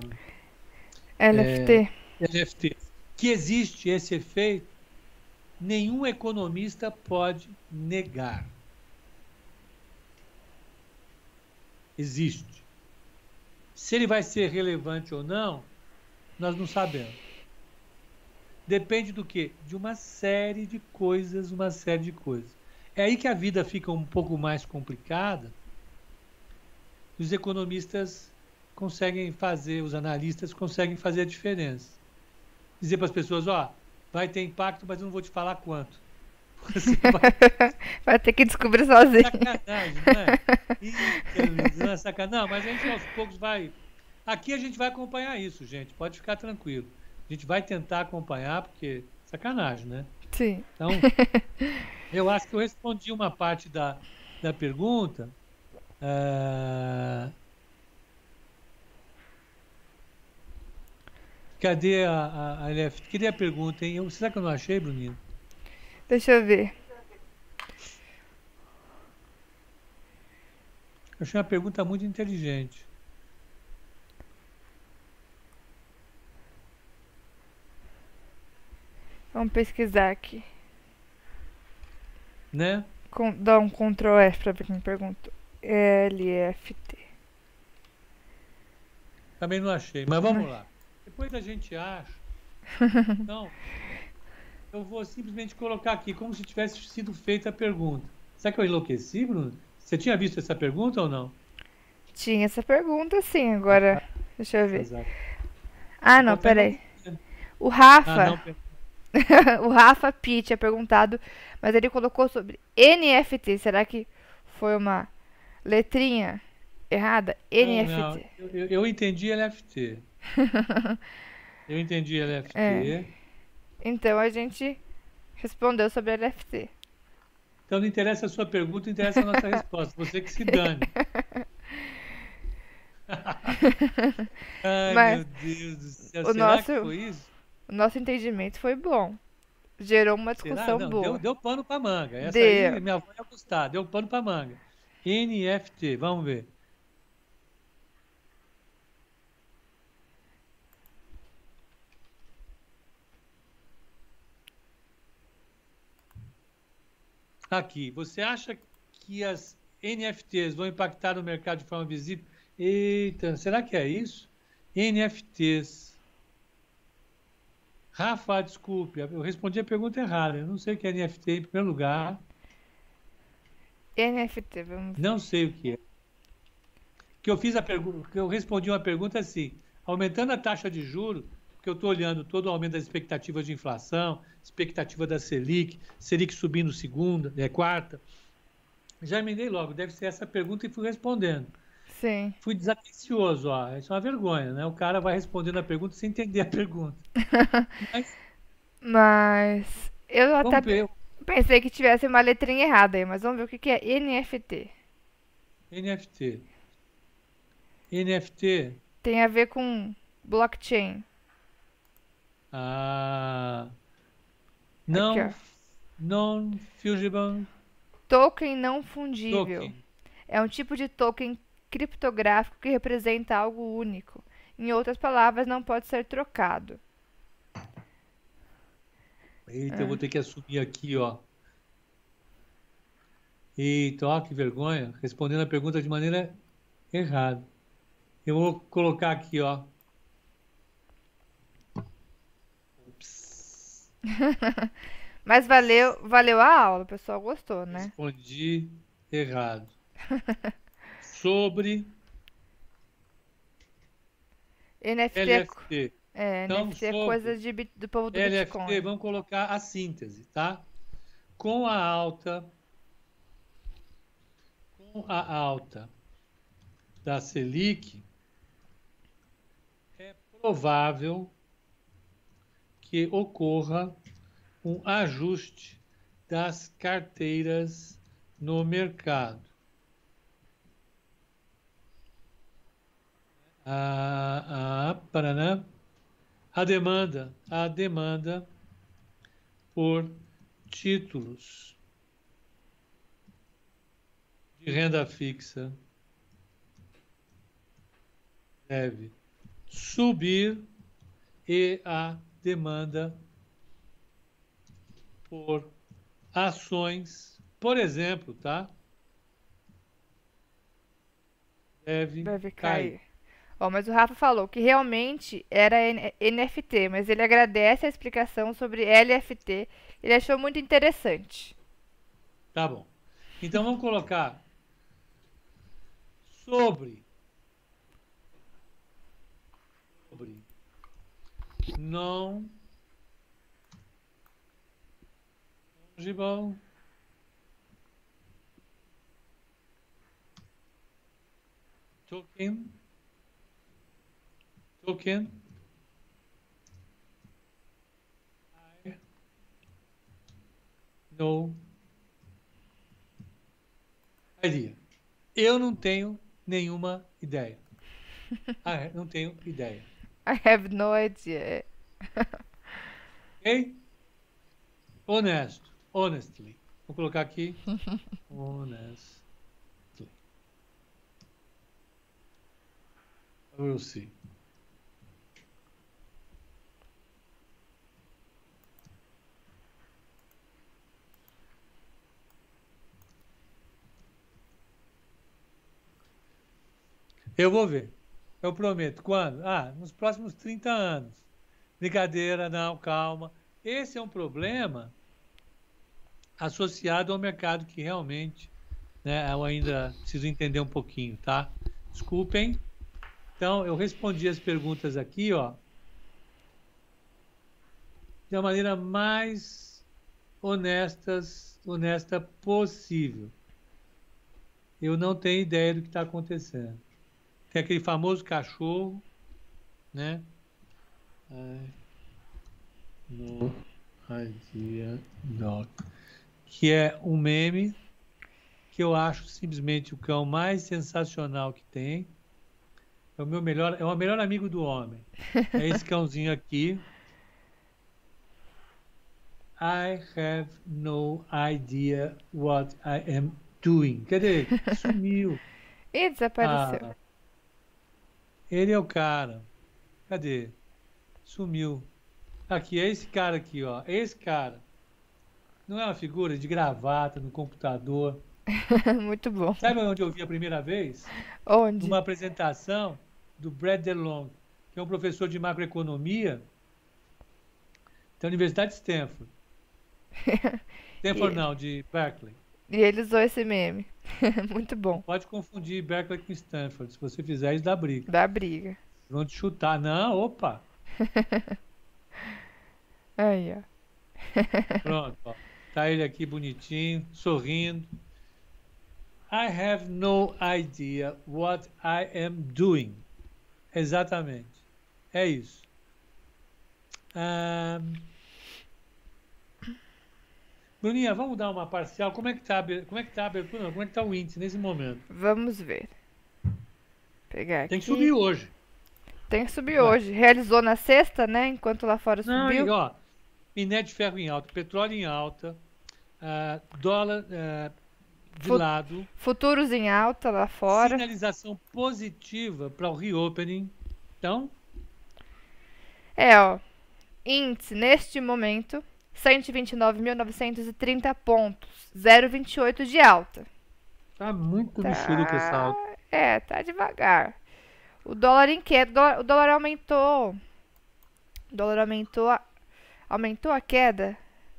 é, LFT. É, LFT. Que existe esse efeito, nenhum economista pode negar. Existe. Se ele vai ser relevante ou não, nós não sabemos. Depende do quê? De uma série de coisas, uma série de coisas. É aí que a vida fica um pouco mais complicada. Os economistas conseguem fazer, os analistas conseguem fazer a diferença. Dizer para as pessoas, ó, vai ter impacto, mas eu não vou te falar quanto. Vai... vai... ter que descobrir sozinho. Sacanagem, é? Isso, não é sacanagem. Não, mas a gente aos poucos vai. Aqui a gente vai acompanhar isso, gente. Pode ficar tranquilo. A gente vai tentar acompanhar, porque sacanagem, né? Sim. Então, eu acho que eu respondi uma parte da, da pergunta. Uh... Cadê a, a, a LF? Cadê a pergunta, hein? Eu, será que eu não achei, Bruninho? Deixa eu ver. Eu achei uma pergunta muito inteligente. Vamos pesquisar aqui. Né? Com, dá um Ctrl F para ver quem perguntou. LFT. Também não achei, mas vamos lá. Depois a gente acha. Então, eu vou simplesmente colocar aqui como se tivesse sido feita a pergunta. Será que eu enlouqueci, Bruno? Você tinha visto essa pergunta ou não? Tinha essa pergunta, sim. Agora, deixa eu ver. Exato. Ah, não, peraí. O Rafa. Ah, não, o Rafa P tinha perguntado, mas ele colocou sobre NFT. Será que foi uma letrinha errada? NFT. Não, não. Eu, eu, entendi NFT. Eu entendi NFT. É. Então a gente respondeu sobre LFT. Então não interessa a sua pergunta, interessa a nossa resposta. Você que se dane. Ai, Mas meu Deus do céu. O Será nosso, foi isso? O nosso entendimento foi bom. Gerou uma discussão boa. Deu, deu pano pra manga. Essa deu. aí, minha avó ia gostar. Deu pano pra manga. NFT, vamos ver. Aqui, você acha que as NFTs vão impactar o mercado de forma visível? Eita, será que é isso? NFTs. Rafa, desculpe, eu respondi a pergunta errada. Eu não sei o que é NFT em primeiro lugar. NFT, vamos ver. Não sei o que é. Que eu fiz a pergunta, que eu respondi uma pergunta assim: aumentando a taxa de juros, porque eu estou olhando todo o aumento das expectativas de inflação, expectativa da Selic, Selic subindo segunda, é, quarta. Já emendei logo, deve ser essa pergunta e fui respondendo. Sim. Fui desatencioso, ó. Isso é uma vergonha, né? O cara vai respondendo a pergunta sem entender a pergunta. Mas, mas eu até ver. pensei que tivesse uma letrinha errada aí, mas vamos ver o que é NFT. NFT. NFT. Tem a ver com blockchain. Ah, não, non fungible token não fundível. Token. É um tipo de token criptográfico que representa algo único. Em outras palavras, não pode ser trocado. Eita, eu vou ter que assumir aqui, ó. Eita, ó, que vergonha. Respondendo a pergunta de maneira errada. Eu vou colocar aqui, ó. Mas valeu, valeu a aula, o pessoal gostou, né? Respondi errado. Sobre NFT, é, LFT. é, Então, NFT é coisa de, do povo do LFT, Bitcoin. vamos colocar a síntese, tá? Com a alta, com a alta da Selic, é provável que ocorra um ajuste das carteiras no mercado. A, a, Paraná, a demanda, a demanda por títulos de renda fixa deve subir e a demanda por ações, por exemplo, tá? Deve, Deve cair. cair. Ó, mas o Rafa falou que realmente era NFT, mas ele agradece a explicação sobre LFT. Ele achou muito interessante. Tá bom. Então vamos colocar sobre não fungible token token I no idea. Eu não tenho nenhuma ideia. Ah, não tenho ideia. I have no idea. Ok? Honesto. Honestly. Vou colocar aqui. Honestly. We'll see. Eu vou ver. Eu prometo. Quando? Ah, nos próximos 30 anos. Brincadeira, não, calma. Esse é um problema associado ao mercado que realmente né, eu ainda preciso entender um pouquinho, tá? Desculpem. Então, eu respondi as perguntas aqui, ó, da maneira mais honestas, honesta possível. Eu não tenho ideia do que está acontecendo. Tem aquele famoso cachorro, né? No idea dog. Que é um meme que eu acho simplesmente o cão mais sensacional que tem. É o meu melhor, é o melhor amigo do homem. É esse cãozinho aqui. I have no idea what I am doing. Cadê? Sumiu. E desapareceu. Ah, ele é o cara. Cadê? Sumiu. Aqui, é esse cara aqui, ó. É esse cara. Não é uma figura de gravata no computador. Muito bom. Sabe onde eu vi a primeira vez? Onde? Numa apresentação do Brad DeLong, que é um professor de macroeconomia da Universidade de Stanford. Stanford E- não, de Berkeley. E ele usou esse meme. Muito bom. Pode confundir Berkeley com Stanford. Se você fizer isso, dá briga. Dá briga. Vão te chutar. Não, opa. Aí, ó. Pronto, ó. Tá ele aqui bonitinho, sorrindo. I have no idea what I am doing. Exatamente. É isso. Ahn, Bruninha, vamos dar uma parcial. Como é que tá, como é que tá a abertura? Não, Como é que tá o índice nesse momento? Vamos ver. Pegar aqui. Tem que subir hoje. Tem que subir hoje. Realizou na sexta, né? Enquanto lá fora Não, subiu. e, ó, minério de ferro em alta, petróleo em alta, ah, dólar, ah, de lado. Futuros em alta lá fora. Sinalização positiva para o reopening. Então, É, ó. Índice neste momento 129.930 pontos, 0,28 de alta. tá muito mexerica essa alta. É, tá devagar. O dólar em queda, o dólar- o dólar aumentou. O dólar aumentou a, aumentou a queda?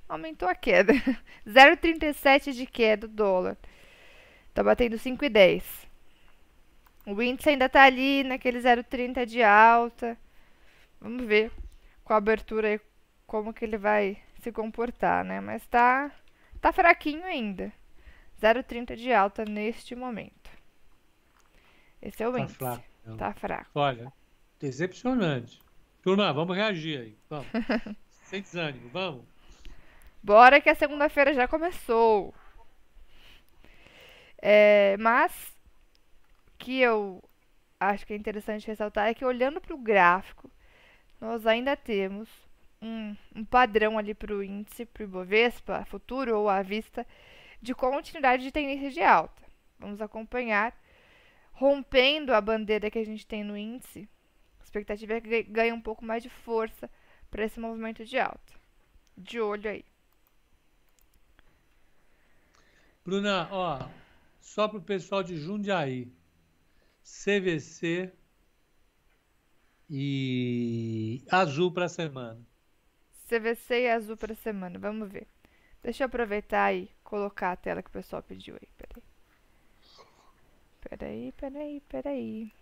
Aumentou a queda. 0,37 de queda o dólar. Tá batendo 5,10. O índice ainda tá ali naquele 0,30 de alta. Vamos ver com a abertura aí como que ele vai se comportar, né? Mas tá tá fraquinho ainda. 0,30 de alta neste momento. Esse é o Tá índice. fraco. não. Tá fraco. Olha, decepcionante. Turma, vamos reagir aí. Vamos. Sem desânimo, vamos. Bora que a segunda-feira já começou. É, mas o que eu acho que é interessante ressaltar é que olhando para o gráfico, nós ainda temos um, um padrão ali para o índice, para o Ibovespa, futuro ou à vista, de continuidade de tendência de alta. Vamos acompanhar. Rompendo a bandeira que a gente tem no índice, a expectativa é que ganhe um pouco mais de força para esse movimento de alta. De olho aí. Bruna, ó, só pro pessoal de Jundiaí. CVC e azul para semana. CVC e azul para semana. Vamos ver. Deixa eu aproveitar e colocar a tela que o pessoal pediu aí. Peraí. Peraí, peraí, peraí.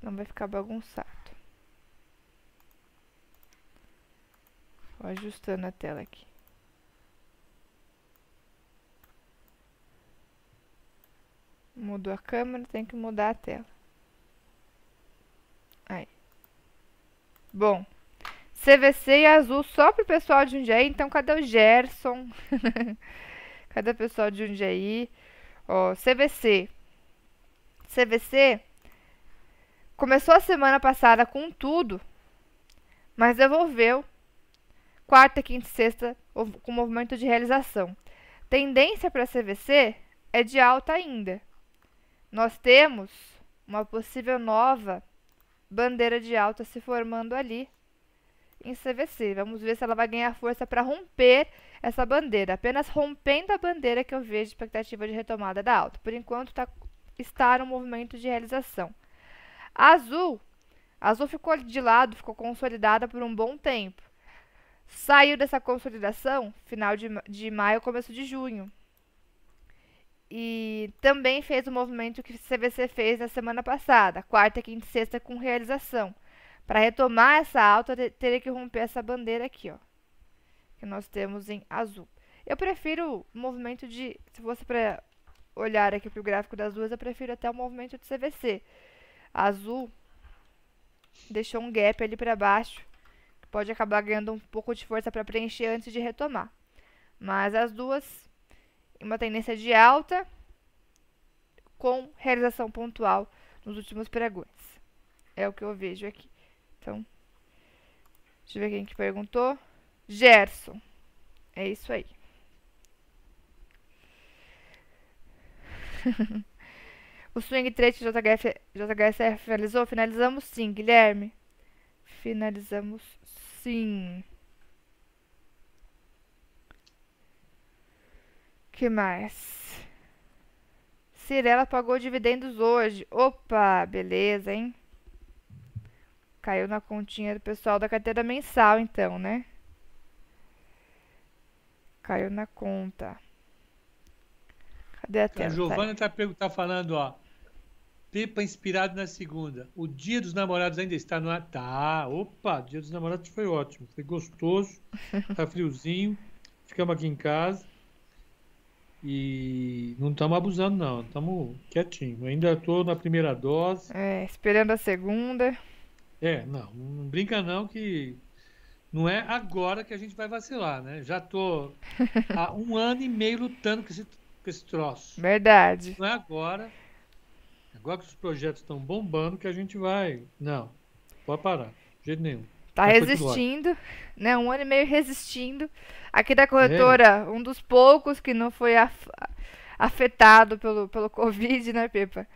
Senão vai ficar bagunçado. Vou ajustando a tela aqui. Mudou a câmera, tem que mudar a tela. Aí. Bom. CVC e azul só pro pessoal de Jundiaí. Então, cadê o Gerson? cadê o pessoal de Jundiaí? Ó, CVC. CVC começou a semana passada com tudo, mas devolveu quarta, quinta e sexta com movimento de realização. Tendência para CVC é de alta ainda. Nós temos uma possível nova bandeira de alta se formando ali em CVC. Vamos ver se ela vai ganhar força para romper essa bandeira. Apenas rompendo a bandeira que eu vejo expectativa de retomada da alta. Por enquanto tá, está no movimento de realização. A Azul, Azul ficou de lado, ficou consolidada por um bom tempo. Saiu dessa consolidação final de, de maio, começo de junho. E também fez o movimento que CVC fez na semana passada, quarta, quinta e sexta com realização. Para retomar essa alta, te- teria que romper essa bandeira aqui, ó, que nós temos em azul. Eu prefiro o movimento de, se fosse para olhar aqui para o gráfico das duas, eu prefiro até o movimento de CVC. Azul deixou um gap ali para baixo, que pode acabar ganhando um pouco de força para preencher antes de retomar. Mas as duas, uma tendência de alta, com realização pontual nos últimos pregões. É o que eu vejo aqui. Então, deixa eu ver quem que perguntou. Gerson. É isso aí. o swing trade JHF, finalizou? Finalizamos sim, Guilherme. Finalizamos sim. que mais? Cirela pagou dividendos hoje. Opa, beleza, hein? Caiu na continha do pessoal da carteira mensal, então, né? Caiu na conta. Cadê a A tela? Tá Giovana está tá falando, ó. Pepa inspirado na segunda. O dia dos namorados ainda está no ar. Tá. Opa, dia dos namorados foi ótimo. Foi gostoso. Tá friozinho. Ficamos aqui em casa. E não estamos abusando, não. Estamos quietinho. Ainda estou na primeira dose. É, esperando a segunda. É, não, não brinca não que não é agora que a gente vai vacilar, né? Já tô há um ano e meio lutando com esse, com esse troço. Verdade. Não é agora, agora que os projetos estão bombando que a gente vai. Não, pode parar, de jeito nenhum. Tá Vai continuar. resistindo, né? Um ano e meio resistindo. Aqui da corretora, um dos poucos que não foi af- afetado pelo, pelo Covid, né, Pepa?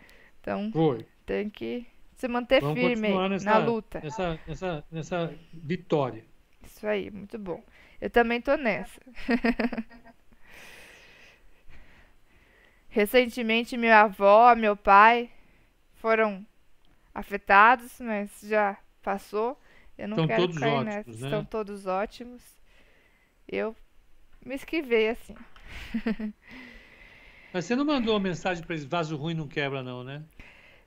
Então, Foi. tem que se manter Vamos firme nessa, na luta. Nessa, nessa, nessa vitória. Isso aí, muito bom. Eu também tô nessa. Recentemente, minha avó, meu pai foram afetados, mas já passou. Eu não Estão quero todos cair ótimos, nessa. né? Estão todos ótimos. Eu me esquivei assim. Mas você não mandou mensagem para eles, vaso ruim não quebra não, né?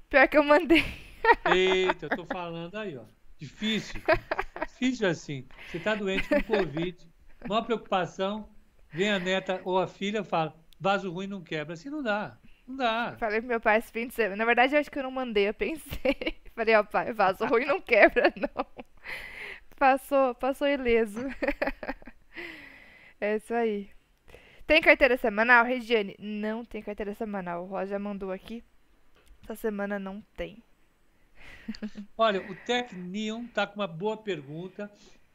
Pior que eu mandei. Eita, eu tô falando aí, ó. Difícil. Difícil assim. Você tá doente com Covid, maior preocupação, vem a neta ou a filha fala, vaso ruim não quebra. Assim não dá. Não dá. Falei pro meu pai esse fim de semana. Na verdade, eu acho que eu não mandei, eu pensei. Falei, ó, pai, vaso ruim não quebra, não. Passou, passou ileso. É isso aí. Tem carteira semanal, Regiane? Não tem carteira semanal. O Roger mandou aqui. Essa semana não tem. Olha, o Tecnion tá com uma boa pergunta.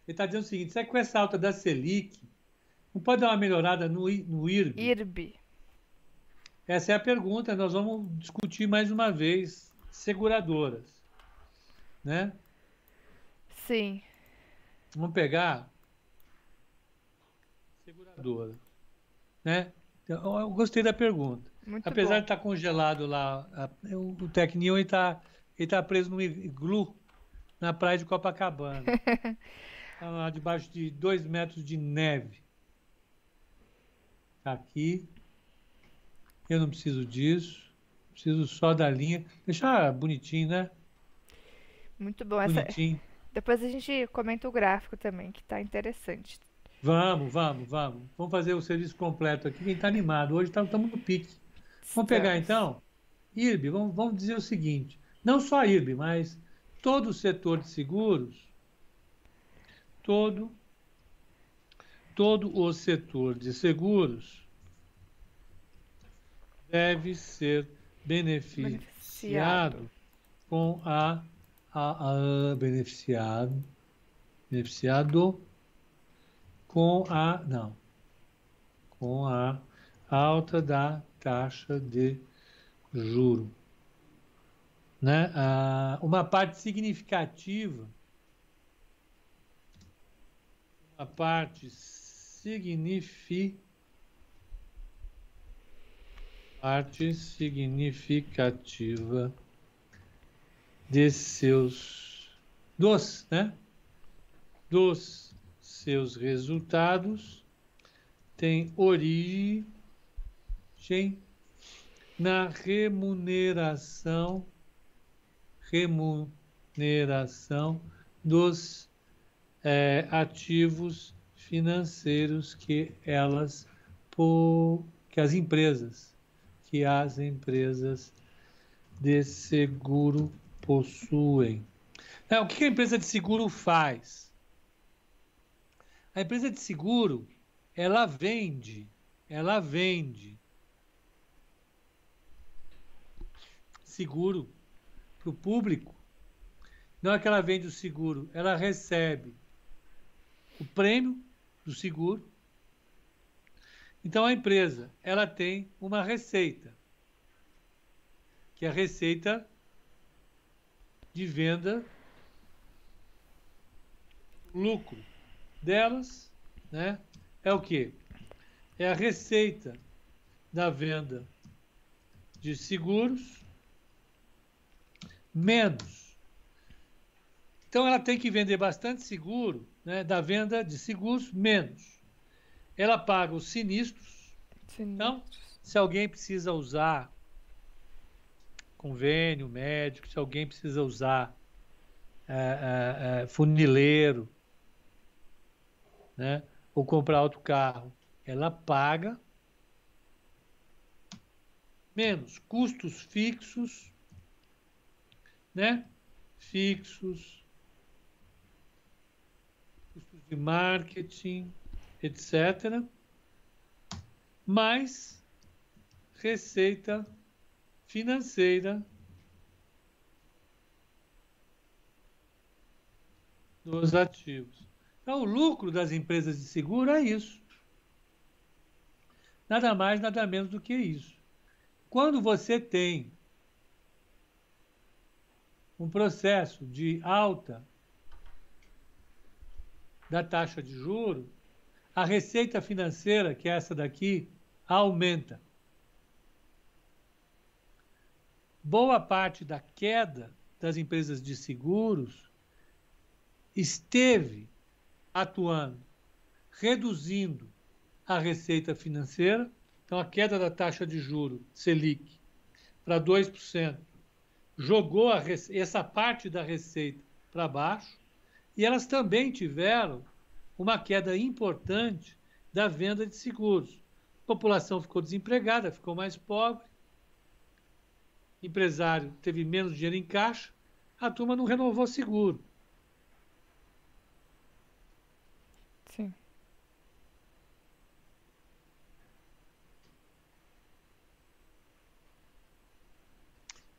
Ele tá dizendo o seguinte: será que com essa alta da Selic, não pode dar uma melhorada no, no IRB? IRB. Essa é a pergunta. Nós vamos discutir mais uma vez seguradoras, né? Sim. Vamos pegar seguradora, né? Eu, eu gostei da pergunta. Muito Apesar de bom. estar congelado lá, o, ele está ele tá preso no iglu na praia de Copacabana, Tá lá debaixo de dois metros de neve. Tá aqui. Eu não preciso disso. Preciso só da linha. Deixar bonitinho, né? Muito bom. Essa... Bonitinho. Depois a gente comenta o gráfico também, que tá interessante. Vamos, vamos, vamos. Vamos fazer o serviço completo aqui. Quem está animado? Hoje estamos no pique. Vamos pegar então? IRB, vamos, vamos dizer o seguinte: não só a IRB, mas todo o setor de seguros, todo, todo o setor de seguros deve ser beneficiado Beneficiado. com a, a, a beneficiado beneficiado com a não com a alta da taxa de juro né Ah, uma parte significativa uma parte signifi parte significativa de seus dos, né? Dos seus resultados tem origem na remuneração remuneração dos eh, ativos financeiros que elas que as empresas que as empresas de seguro possuem. O que a empresa de seguro faz? A empresa de seguro, ela vende, ela vende seguro para o público. Não é que ela vende o seguro, ela recebe o prêmio do seguro. Então a empresa, ela tem uma receita, que é a receita de venda lucro delas, né? É o que? É a receita da venda de seguros menos. Então ela tem que vender bastante seguro, né? Da venda de seguros menos. Ela paga os sinistros. Então, se alguém precisa usar convênio médico, se alguém precisa usar é, é, é, funileiro, né? ou comprar outro carro, ela paga menos custos fixos, né? Fixos, custos de marketing, etc. Mais receita financeira dos ativos. Então, o lucro das empresas de seguro é isso. Nada mais, nada menos do que isso. Quando você tem um processo de alta da taxa de juro, a receita financeira, que é essa daqui, aumenta. Boa parte da queda das empresas de seguros esteve atuando, reduzindo a receita financeira. Então, a queda da taxa de juro Selic para 2% jogou essa parte da receita para baixo e elas também tiveram uma queda importante da venda de seguros. A população ficou desempregada, ficou mais pobre, empresário teve menos dinheiro em caixa, a turma não renovou seguro. Sim.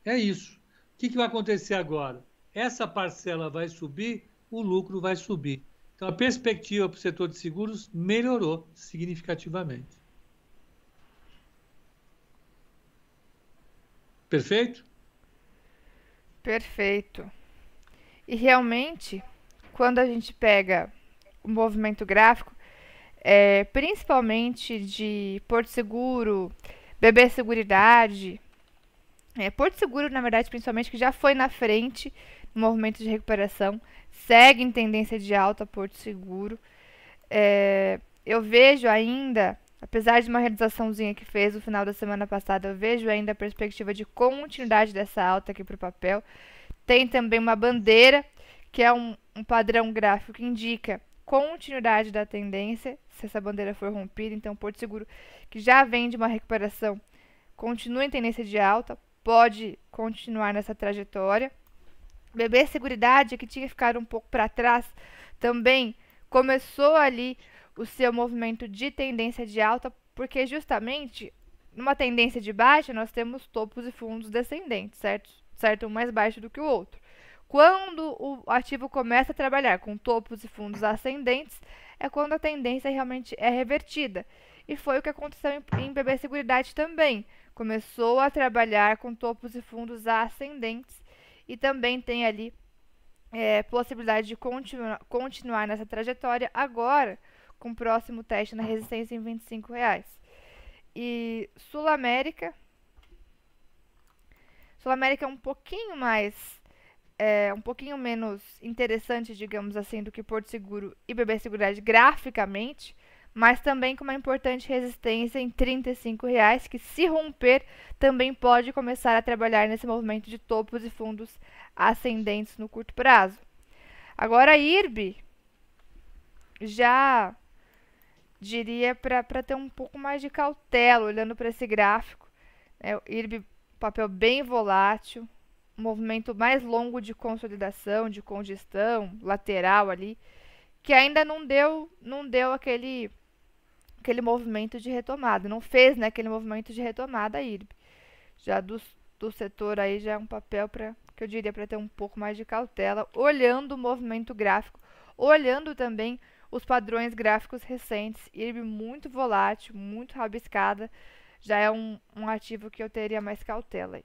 É isso. O que, que vai acontecer agora? Essa parcela vai subir, o lucro vai subir. Então, a perspectiva para o setor de seguros melhorou significativamente. Perfeito? Perfeito. E realmente, quando a gente pega o movimento gráfico, é, principalmente de Porto Seguro, BB Seguridade, é, Porto Seguro, na verdade, principalmente, que já foi na frente no movimento de recuperação, segue em tendência de alta Porto Seguro. É, eu vejo ainda, apesar de uma realizaçãozinha que fez no final da semana passada, eu vejo ainda a perspectiva de continuidade dessa alta aqui para o papel. Tem também uma bandeira, que é um, um padrão gráfico que indica continuidade da tendência, se essa bandeira for rompida. Então, Porto Seguro, que já vem de uma recuperação, continua em tendência de alta, pode continuar nessa trajetória. BB Seguridade, que tinha ficado um pouco para trás, também começou ali o seu movimento de tendência de alta, porque justamente numa tendência de baixa nós temos topos e fundos descendentes, certo? Certo, um mais baixo do que o outro. Quando o ativo começa a trabalhar com topos e fundos ascendentes, é quando a tendência realmente é revertida. E foi o que aconteceu em, em BB Seguridade também. Começou a trabalhar com topos e fundos ascendentes e também tem ali é, possibilidade de continu continuar nessa trajetória agora com o próximo teste na resistência em 25 reais. E Sul América, Sul América é um pouquinho mais é, um pouquinho menos interessante, digamos assim, do que Porto Seguro e BB Seguridade graficamente, mas também com uma importante resistência em R$ reais, que se romper também pode começar a trabalhar nesse movimento de topos e fundos ascendentes no curto prazo. Agora a IRB já diria para ter um pouco mais de cautela olhando para esse gráfico. É, o IRB, papel bem volátil, movimento mais longo de consolidação, de congestão, lateral ali, que ainda não deu, não deu aquele aquele movimento de retomada. Não fez né, aquele movimento de retomada a IRB. Já do, do setor aí já é um papel para que eu diria para ter um pouco mais de cautela, olhando o movimento gráfico, olhando também os padrões gráficos recentes. IRB muito volátil, muito rabiscada, já é um, um ativo que eu teria mais cautela. Aí.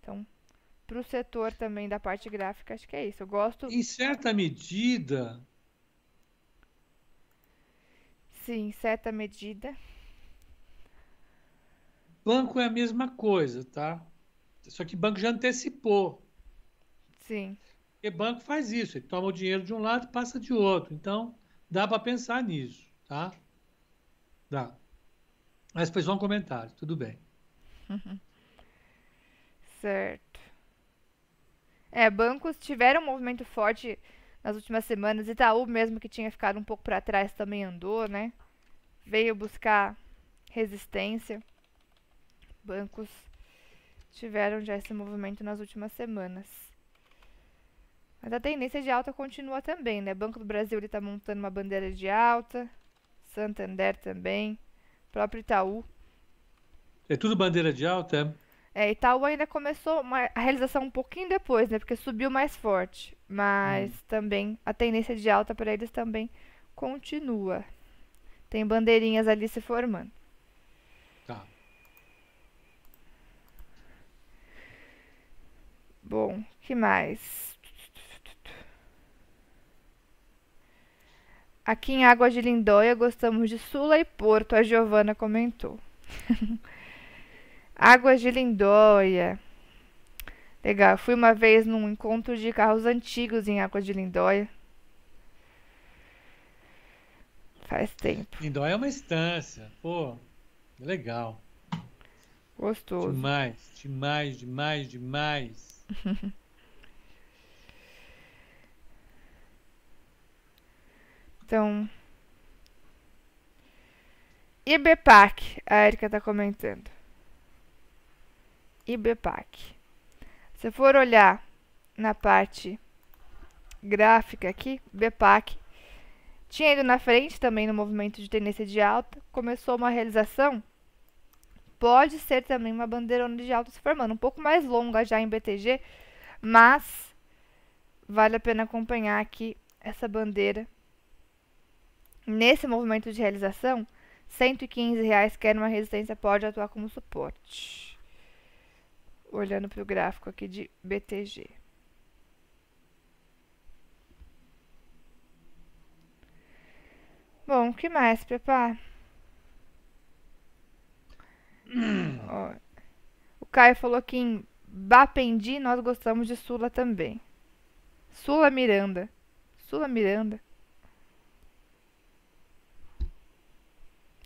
Então, para o setor também da parte gráfica, acho que é isso. Eu gosto. Em certa medida, Sim, certa medida. Banco é a mesma coisa, tá? Só que banco já antecipou. Sim. Porque banco faz isso, ele toma o dinheiro de um lado e passa de outro. Então, dá para pensar nisso, tá? Dá. Mas depois um comentário, tudo bem. certo. É, bancos tiveram um movimento forte nas últimas semanas. Itaú mesmo que tinha ficado um pouco para trás também andou, né? Veio buscar resistência. Bancos tiveram já esse movimento nas últimas semanas. Mas a tendência de alta continua também, né? Banco do Brasil está montando uma bandeira de alta. Santander também. Próprio Itaú. É tudo bandeira de alta, é? É, Itaú ainda começou uma, a realização um pouquinho depois, né? Porque subiu mais forte mas hum. também a tendência de alta para eles também continua. Tem bandeirinhas ali se formando. Tá. Bom, que mais? Aqui em Água de Lindóia gostamos de Sula e Porto, a Giovana comentou. Águas de Lindóia. Legal, fui uma vez num encontro de carros antigos em Águas de Lindóia. Faz tempo. Lindóia é uma estância, pô, legal. Gostoso. Demais, demais, demais, demais. então. IBPAC, a Erika está comentando. IBPAC. Se for olhar na parte gráfica aqui, BPAC tinha ido na frente também no movimento de tendência de alta, começou uma realização pode ser também uma bandeirona de alta se formando, um pouco mais longa já em BTG, mas vale a pena acompanhar aqui essa bandeira. Nesse movimento de realização, 115 reais quer uma resistência pode atuar como suporte. Olhando para o gráfico aqui de BTG. Bom, o que mais, Pepa? Ó, o Caio falou que em Bapendi nós gostamos de Sula também. Sula Miranda. Sula Miranda.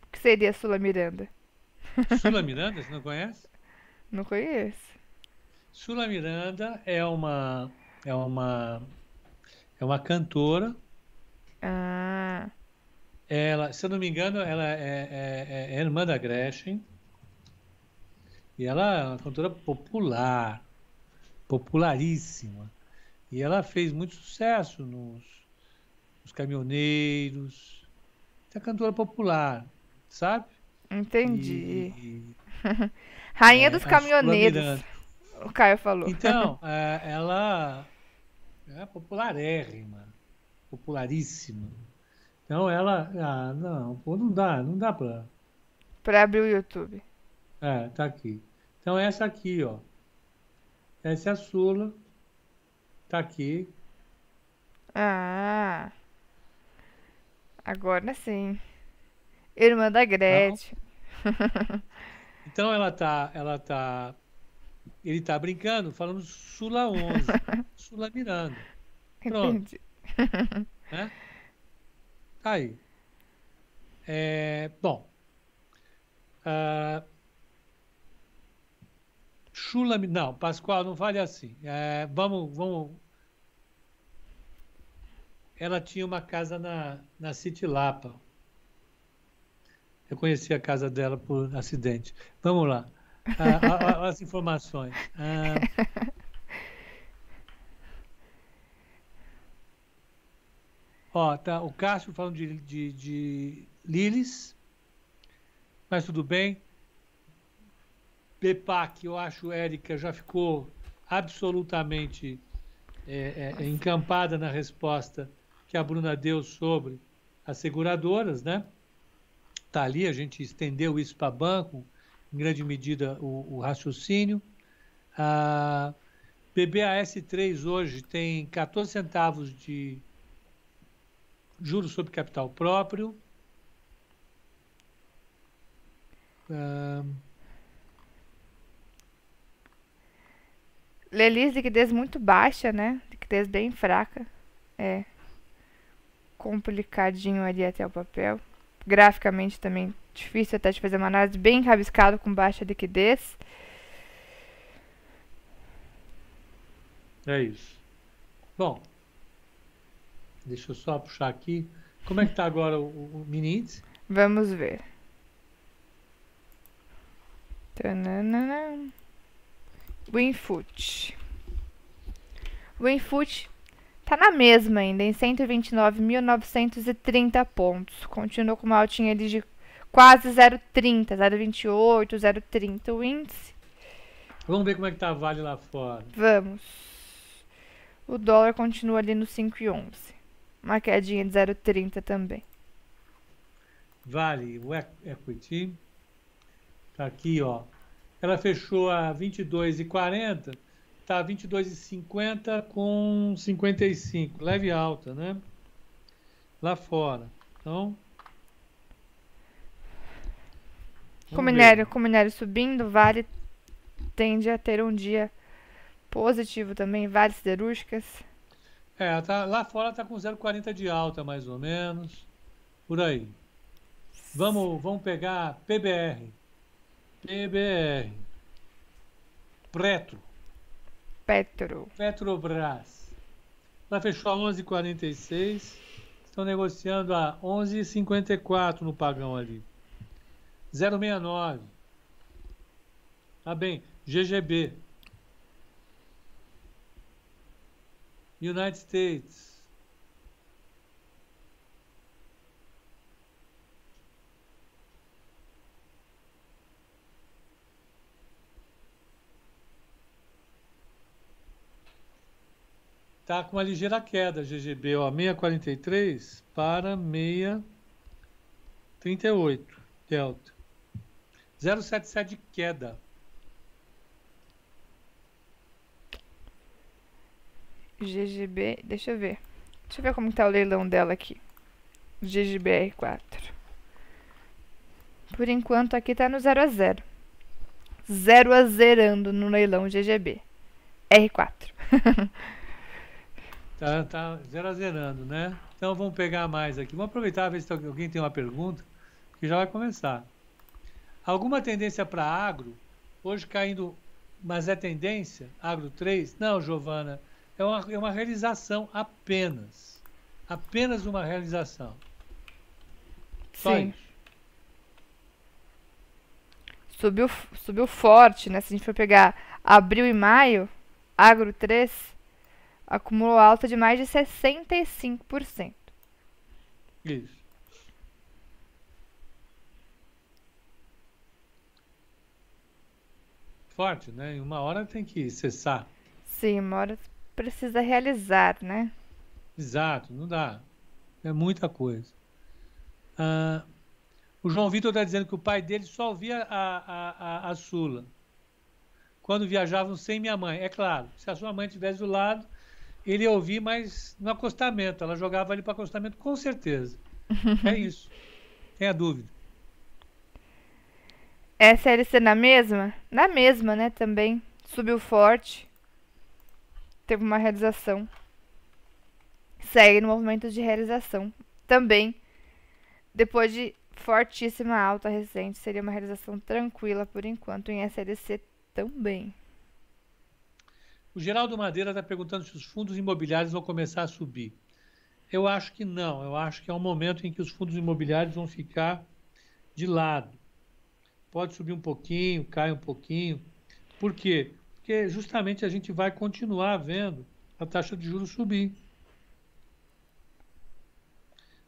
O que seria Sula Miranda? Sula Miranda, você não conhece? Não conheço. Sula Miranda é uma é uma é uma cantora. Ah. Ela, se eu não me engano, ela é, é, é irmã da Gretchen. E ela é uma cantora popular, popularíssima. E ela fez muito sucesso nos, nos caminhoneiros. É cantora popular, sabe? Entendi. E, Rainha é, dos caminhoneiros. O Caio falou. Então, é, ela é popularérrima, popularíssima. Então ela, ah, não, pô, não dá, não dá pra. Pra abrir o YouTube. É, tá aqui. Então, essa aqui, ó. Essa é a Sula. Tá aqui. Ah. Agora sim. Irmã da Gretchen. Então, então ela tá, ela tá ele tá brincando, falando Sula 11, Sula Miranda. Pronto. Né? Tá aí. É, bom. Uh, Chula, não, Pascoal, não fale assim. É, vamos, vamos. Ela tinha uma casa na, na City Lapa. Eu conheci a casa dela por acidente. Vamos lá. Ah, as informações. Ah, ó, tá o Cássio falando de, de, de Lilis. Mas tudo bem. PEPAC, eu acho, Érica, já ficou absolutamente é, é, encampada na resposta que a Bruna deu sobre as seguradoras, né? Está ali, a gente estendeu isso para banco, em grande medida o, o raciocínio. A BBAS3 hoje tem 14 centavos de juros sobre capital próprio. Lelis, liquidez muito baixa, né? Liquidez bem fraca. É complicadinho ali até o papel. Graficamente também difícil até de fazer uma análise bem rabiscado com baixa liquidez. É isso. Bom, deixa eu só puxar aqui. Como é que está agora o, o mini índice? Vamos ver. Tananana. Winfoot. Winfoot tá na mesma ainda, em 129.930 pontos. Continua com uma altinha de quase 0,30, 0,28, 0,30 o índice. Vamos ver como é que tá a Vale lá fora. Vamos. O dólar continua ali no 5,11. Uma quedinha de 0,30 também. Vale, o equity. Tá aqui, ó. Ela fechou a 22,40, tá 22,50 com 55, leve alta, né? Lá fora. Então, com minério, com minério subindo, Vale tende a ter um dia positivo também, Vale siderúrgicas. É, tá, lá fora tá com 0,40 de alta, mais ou menos. Por aí. Vamos, vamos pegar PBR. PBR. Petro. Petro. Petrobras. Ela fechou a 11,46. Estão negociando a 11,54 no pagão ali. 069. Tá bem. GGB. United States. Tá com uma ligeira queda, GGB, ó, 643 para 638, delta. 077 de queda. GGB, deixa eu ver. Deixa eu ver como tá o leilão dela aqui. GGBR4. Por enquanto aqui tá no 0 a 0. 0 a zerando no leilão GGB. R4. tá, tá 0 a zerando, né? Então vamos pegar mais aqui. Vamos aproveitar ver se alguém tem uma pergunta, que já vai começar. Alguma tendência para agro? Hoje caindo, mas é tendência? Agro 3? Não, Giovana é uma, é uma realização apenas. Apenas uma realização. Só Sim. isso. Subiu, subiu forte, né? Se a gente for pegar abril e maio, Agro 3 acumulou alta de mais de 65%. Isso. Forte, né? Em uma hora tem que cessar. Sim, uma hora precisa realizar, né? Exato, não dá. É muita coisa. Ah, o João Vitor está dizendo que o pai dele só ouvia a, a, a, a Sula quando viajavam sem minha mãe. É claro, se a sua mãe estivesse do lado, ele ia ouvir, mas no acostamento. Ela jogava ele para acostamento, com certeza. é isso. Tem a dúvida. SLC na mesma? Na mesma, né? Também. Subiu forte. Teve uma realização. Segue no movimento de realização. Também. Depois de fortíssima alta recente, seria uma realização tranquila por enquanto em SLC também. O Geraldo Madeira está perguntando se os fundos imobiliários vão começar a subir. Eu acho que não. Eu acho que é um momento em que os fundos imobiliários vão ficar de lado. Pode subir um pouquinho, cai um pouquinho. Por quê? Porque justamente a gente vai continuar vendo a taxa de juros subir.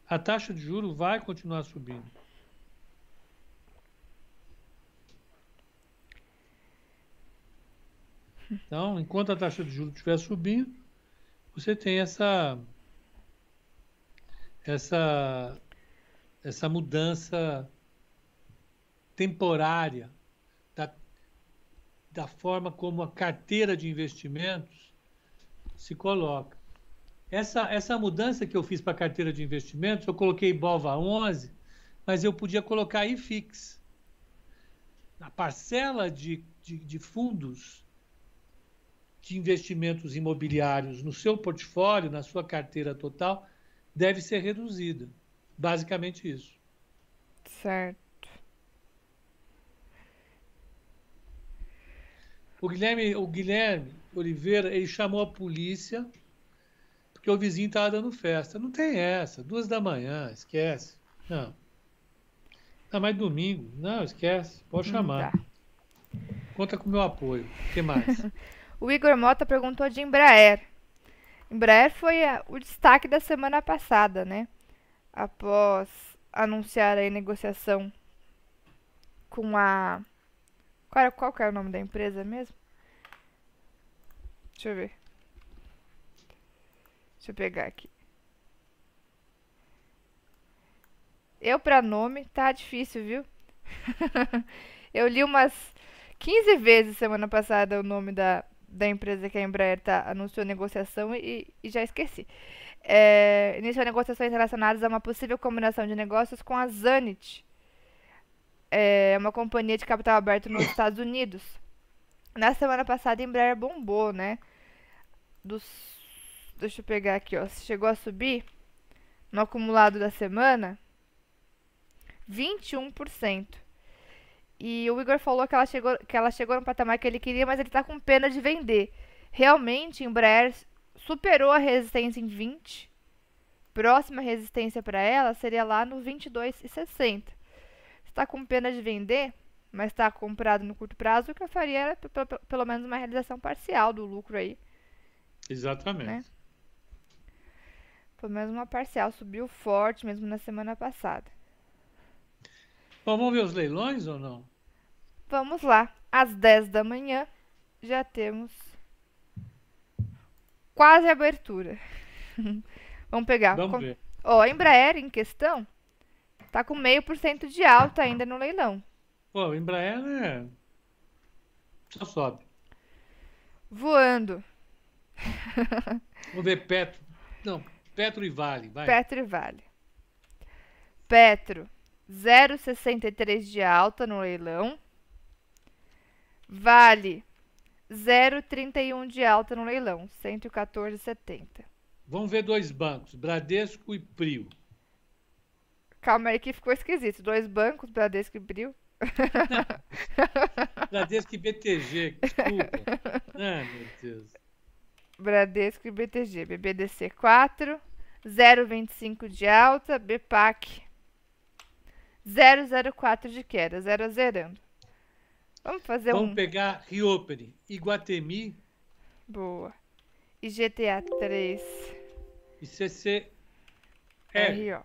A taxa de juros vai continuar subindo. Então, enquanto a taxa de juros estiver subindo, você tem essa essa essa mudança temporária da, da forma como a carteira de investimentos se coloca. Essa, essa mudança que eu fiz para a carteira de investimentos, eu coloquei BOVA 11, mas eu podia colocar IFIX. A parcela de, de, de fundos de investimentos imobiliários no seu portfólio, na sua carteira total, deve ser reduzida. Basicamente isso. Certo. O Guilherme, o Guilherme Oliveira, ele chamou a polícia porque o vizinho estava dando festa. Não tem essa. Duas da manhã, esquece. Não. Não, mas domingo. Não, esquece. Pode chamar. Tá. Conta com o meu apoio. O que mais? O Igor Mota perguntou de Embraer. Embraer foi a, o destaque da semana passada, né? Após anunciar a negociação com a. Qual, era, qual que era o nome da empresa mesmo? Deixa eu ver. Deixa eu pegar aqui. Eu, pra nome, tá difícil, viu? eu li umas 15 vezes semana passada o nome da, da empresa que a Embraer tá, anunciou negociação e, e já esqueci. É, iniciou negociações relacionadas a uma possível combinação de negócios com a Zanit, é uma companhia de capital aberto nos Estados Unidos. Na semana passada, a Embraer bombou, né? Dos, deixa eu pegar aqui, ó. Chegou a subir no acumulado da semana 21%. E o Igor falou que ela chegou, que ela chegou no patamar que ele queria, mas ele está com pena de vender. Realmente, Embraer superou a resistência em 20. Próxima resistência para ela seria lá no 22,60. Está com pena de vender, mas está comprado no curto prazo, o que eu faria era pelo menos uma realização parcial do lucro aí. Exatamente. Né? Pelo menos uma parcial. Subiu forte mesmo na semana passada. Bom, vamos ver os leilões ou não? Vamos lá. Às 10 da manhã já temos quase abertura. vamos pegar. Vamos ver. Ó, a Embraer em questão tá com meio por cento de alta ainda no leilão. Pô, o Embraer é... só sobe. Voando. Vamos ver Petro. Não, Petro e Vale, vai. Petro e Vale. Petro, 0,63 de alta no leilão. Vale, 0,31 de alta no leilão, 114,70. Vamos ver dois bancos, Bradesco e Prio. Calma aí que ficou esquisito. Dois bancos, Bradesco e Prio. Bradesco e BTG, desculpa. Ah, meu Deus. Bradesco e BTG. BBDC 4, 0,25 de alta, BPAC 0,04 de queda, 0 a zerando. Vamos fazer Vamos um. pegar Rioperi, Iguatemi. Boa. E GTA 3. E CC. RO.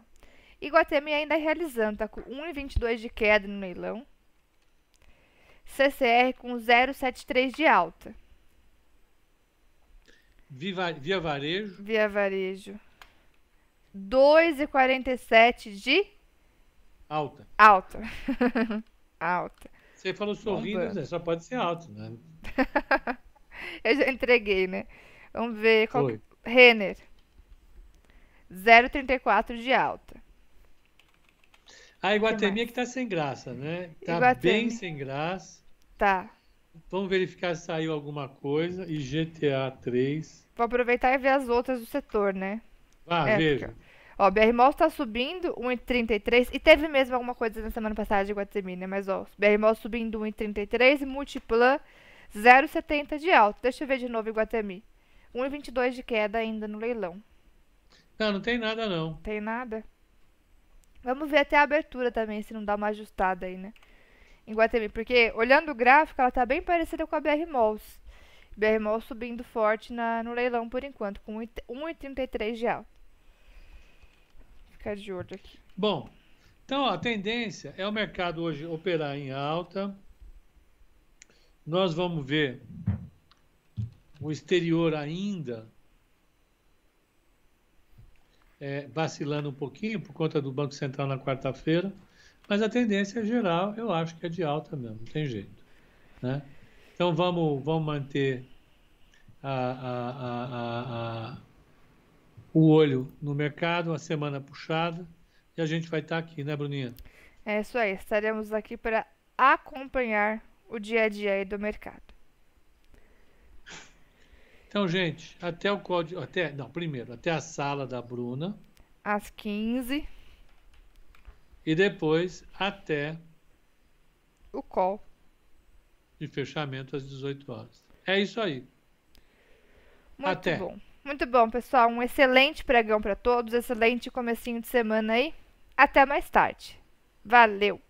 Iguatemi ainda realizando, tá com 1,22 de queda no leilão. CCR com 0,73 de alta. Viva, via Varejo. Via Varejo. 2,47 de alta. Alta. alta. Você falou sorrindo, né? só pode ser alto, né? Eu já entreguei, né? Vamos ver qual. Foi. Renner. 0,34 de alta. A Iguatemi é que tá sem graça, né? Tá Iguatemi. bem sem graça. Tá. Vamos verificar se saiu alguma coisa. E GTA 3. Vou aproveitar e ver as outras do setor, né? Ah, é, veja. Porque, ó, BR Malls tá subindo 1,33 e teve mesmo alguma coisa na semana passada de Guatemi, né? Mas ó, BR Malls subindo 1,33 e Multiplan 0,70 de alta. Deixa eu ver de novo Iguatemi. 1,22 de queda ainda no leilão. Não, não tem nada não. Tem nada? Vamos ver até a abertura também, se não dá uma ajustada aí, né? Em Guatemi, porque olhando o gráfico, ela tá bem parecida com a BR Malls. BR Malls subindo forte na, no leilão por enquanto, com 1,33 de alta. Ficar de olho aqui. Bom, então ó, a tendência é o mercado hoje operar em alta. Nós vamos ver o exterior ainda é, vacilando um pouquinho por conta do Banco Central na quarta-feira, mas a tendência geral eu acho que é de alta mesmo, não tem jeito. Né? Então vamos, vamos manter a, a, a, o olho no mercado, uma semana puxada, e a gente vai estar aqui, né, Bruninha? É isso aí, estaremos aqui para acompanhar o dia a dia do mercado. Então, gente, até o código. Até, não, primeiro, até a sala da Bruna. Às 15. E depois até. O call. De fechamento às 18 horas. É isso aí. Muito até. bom. Muito bom, pessoal. Um excelente pregão para todos. Excelente comecinho de semana aí. Até mais tarde. Valeu!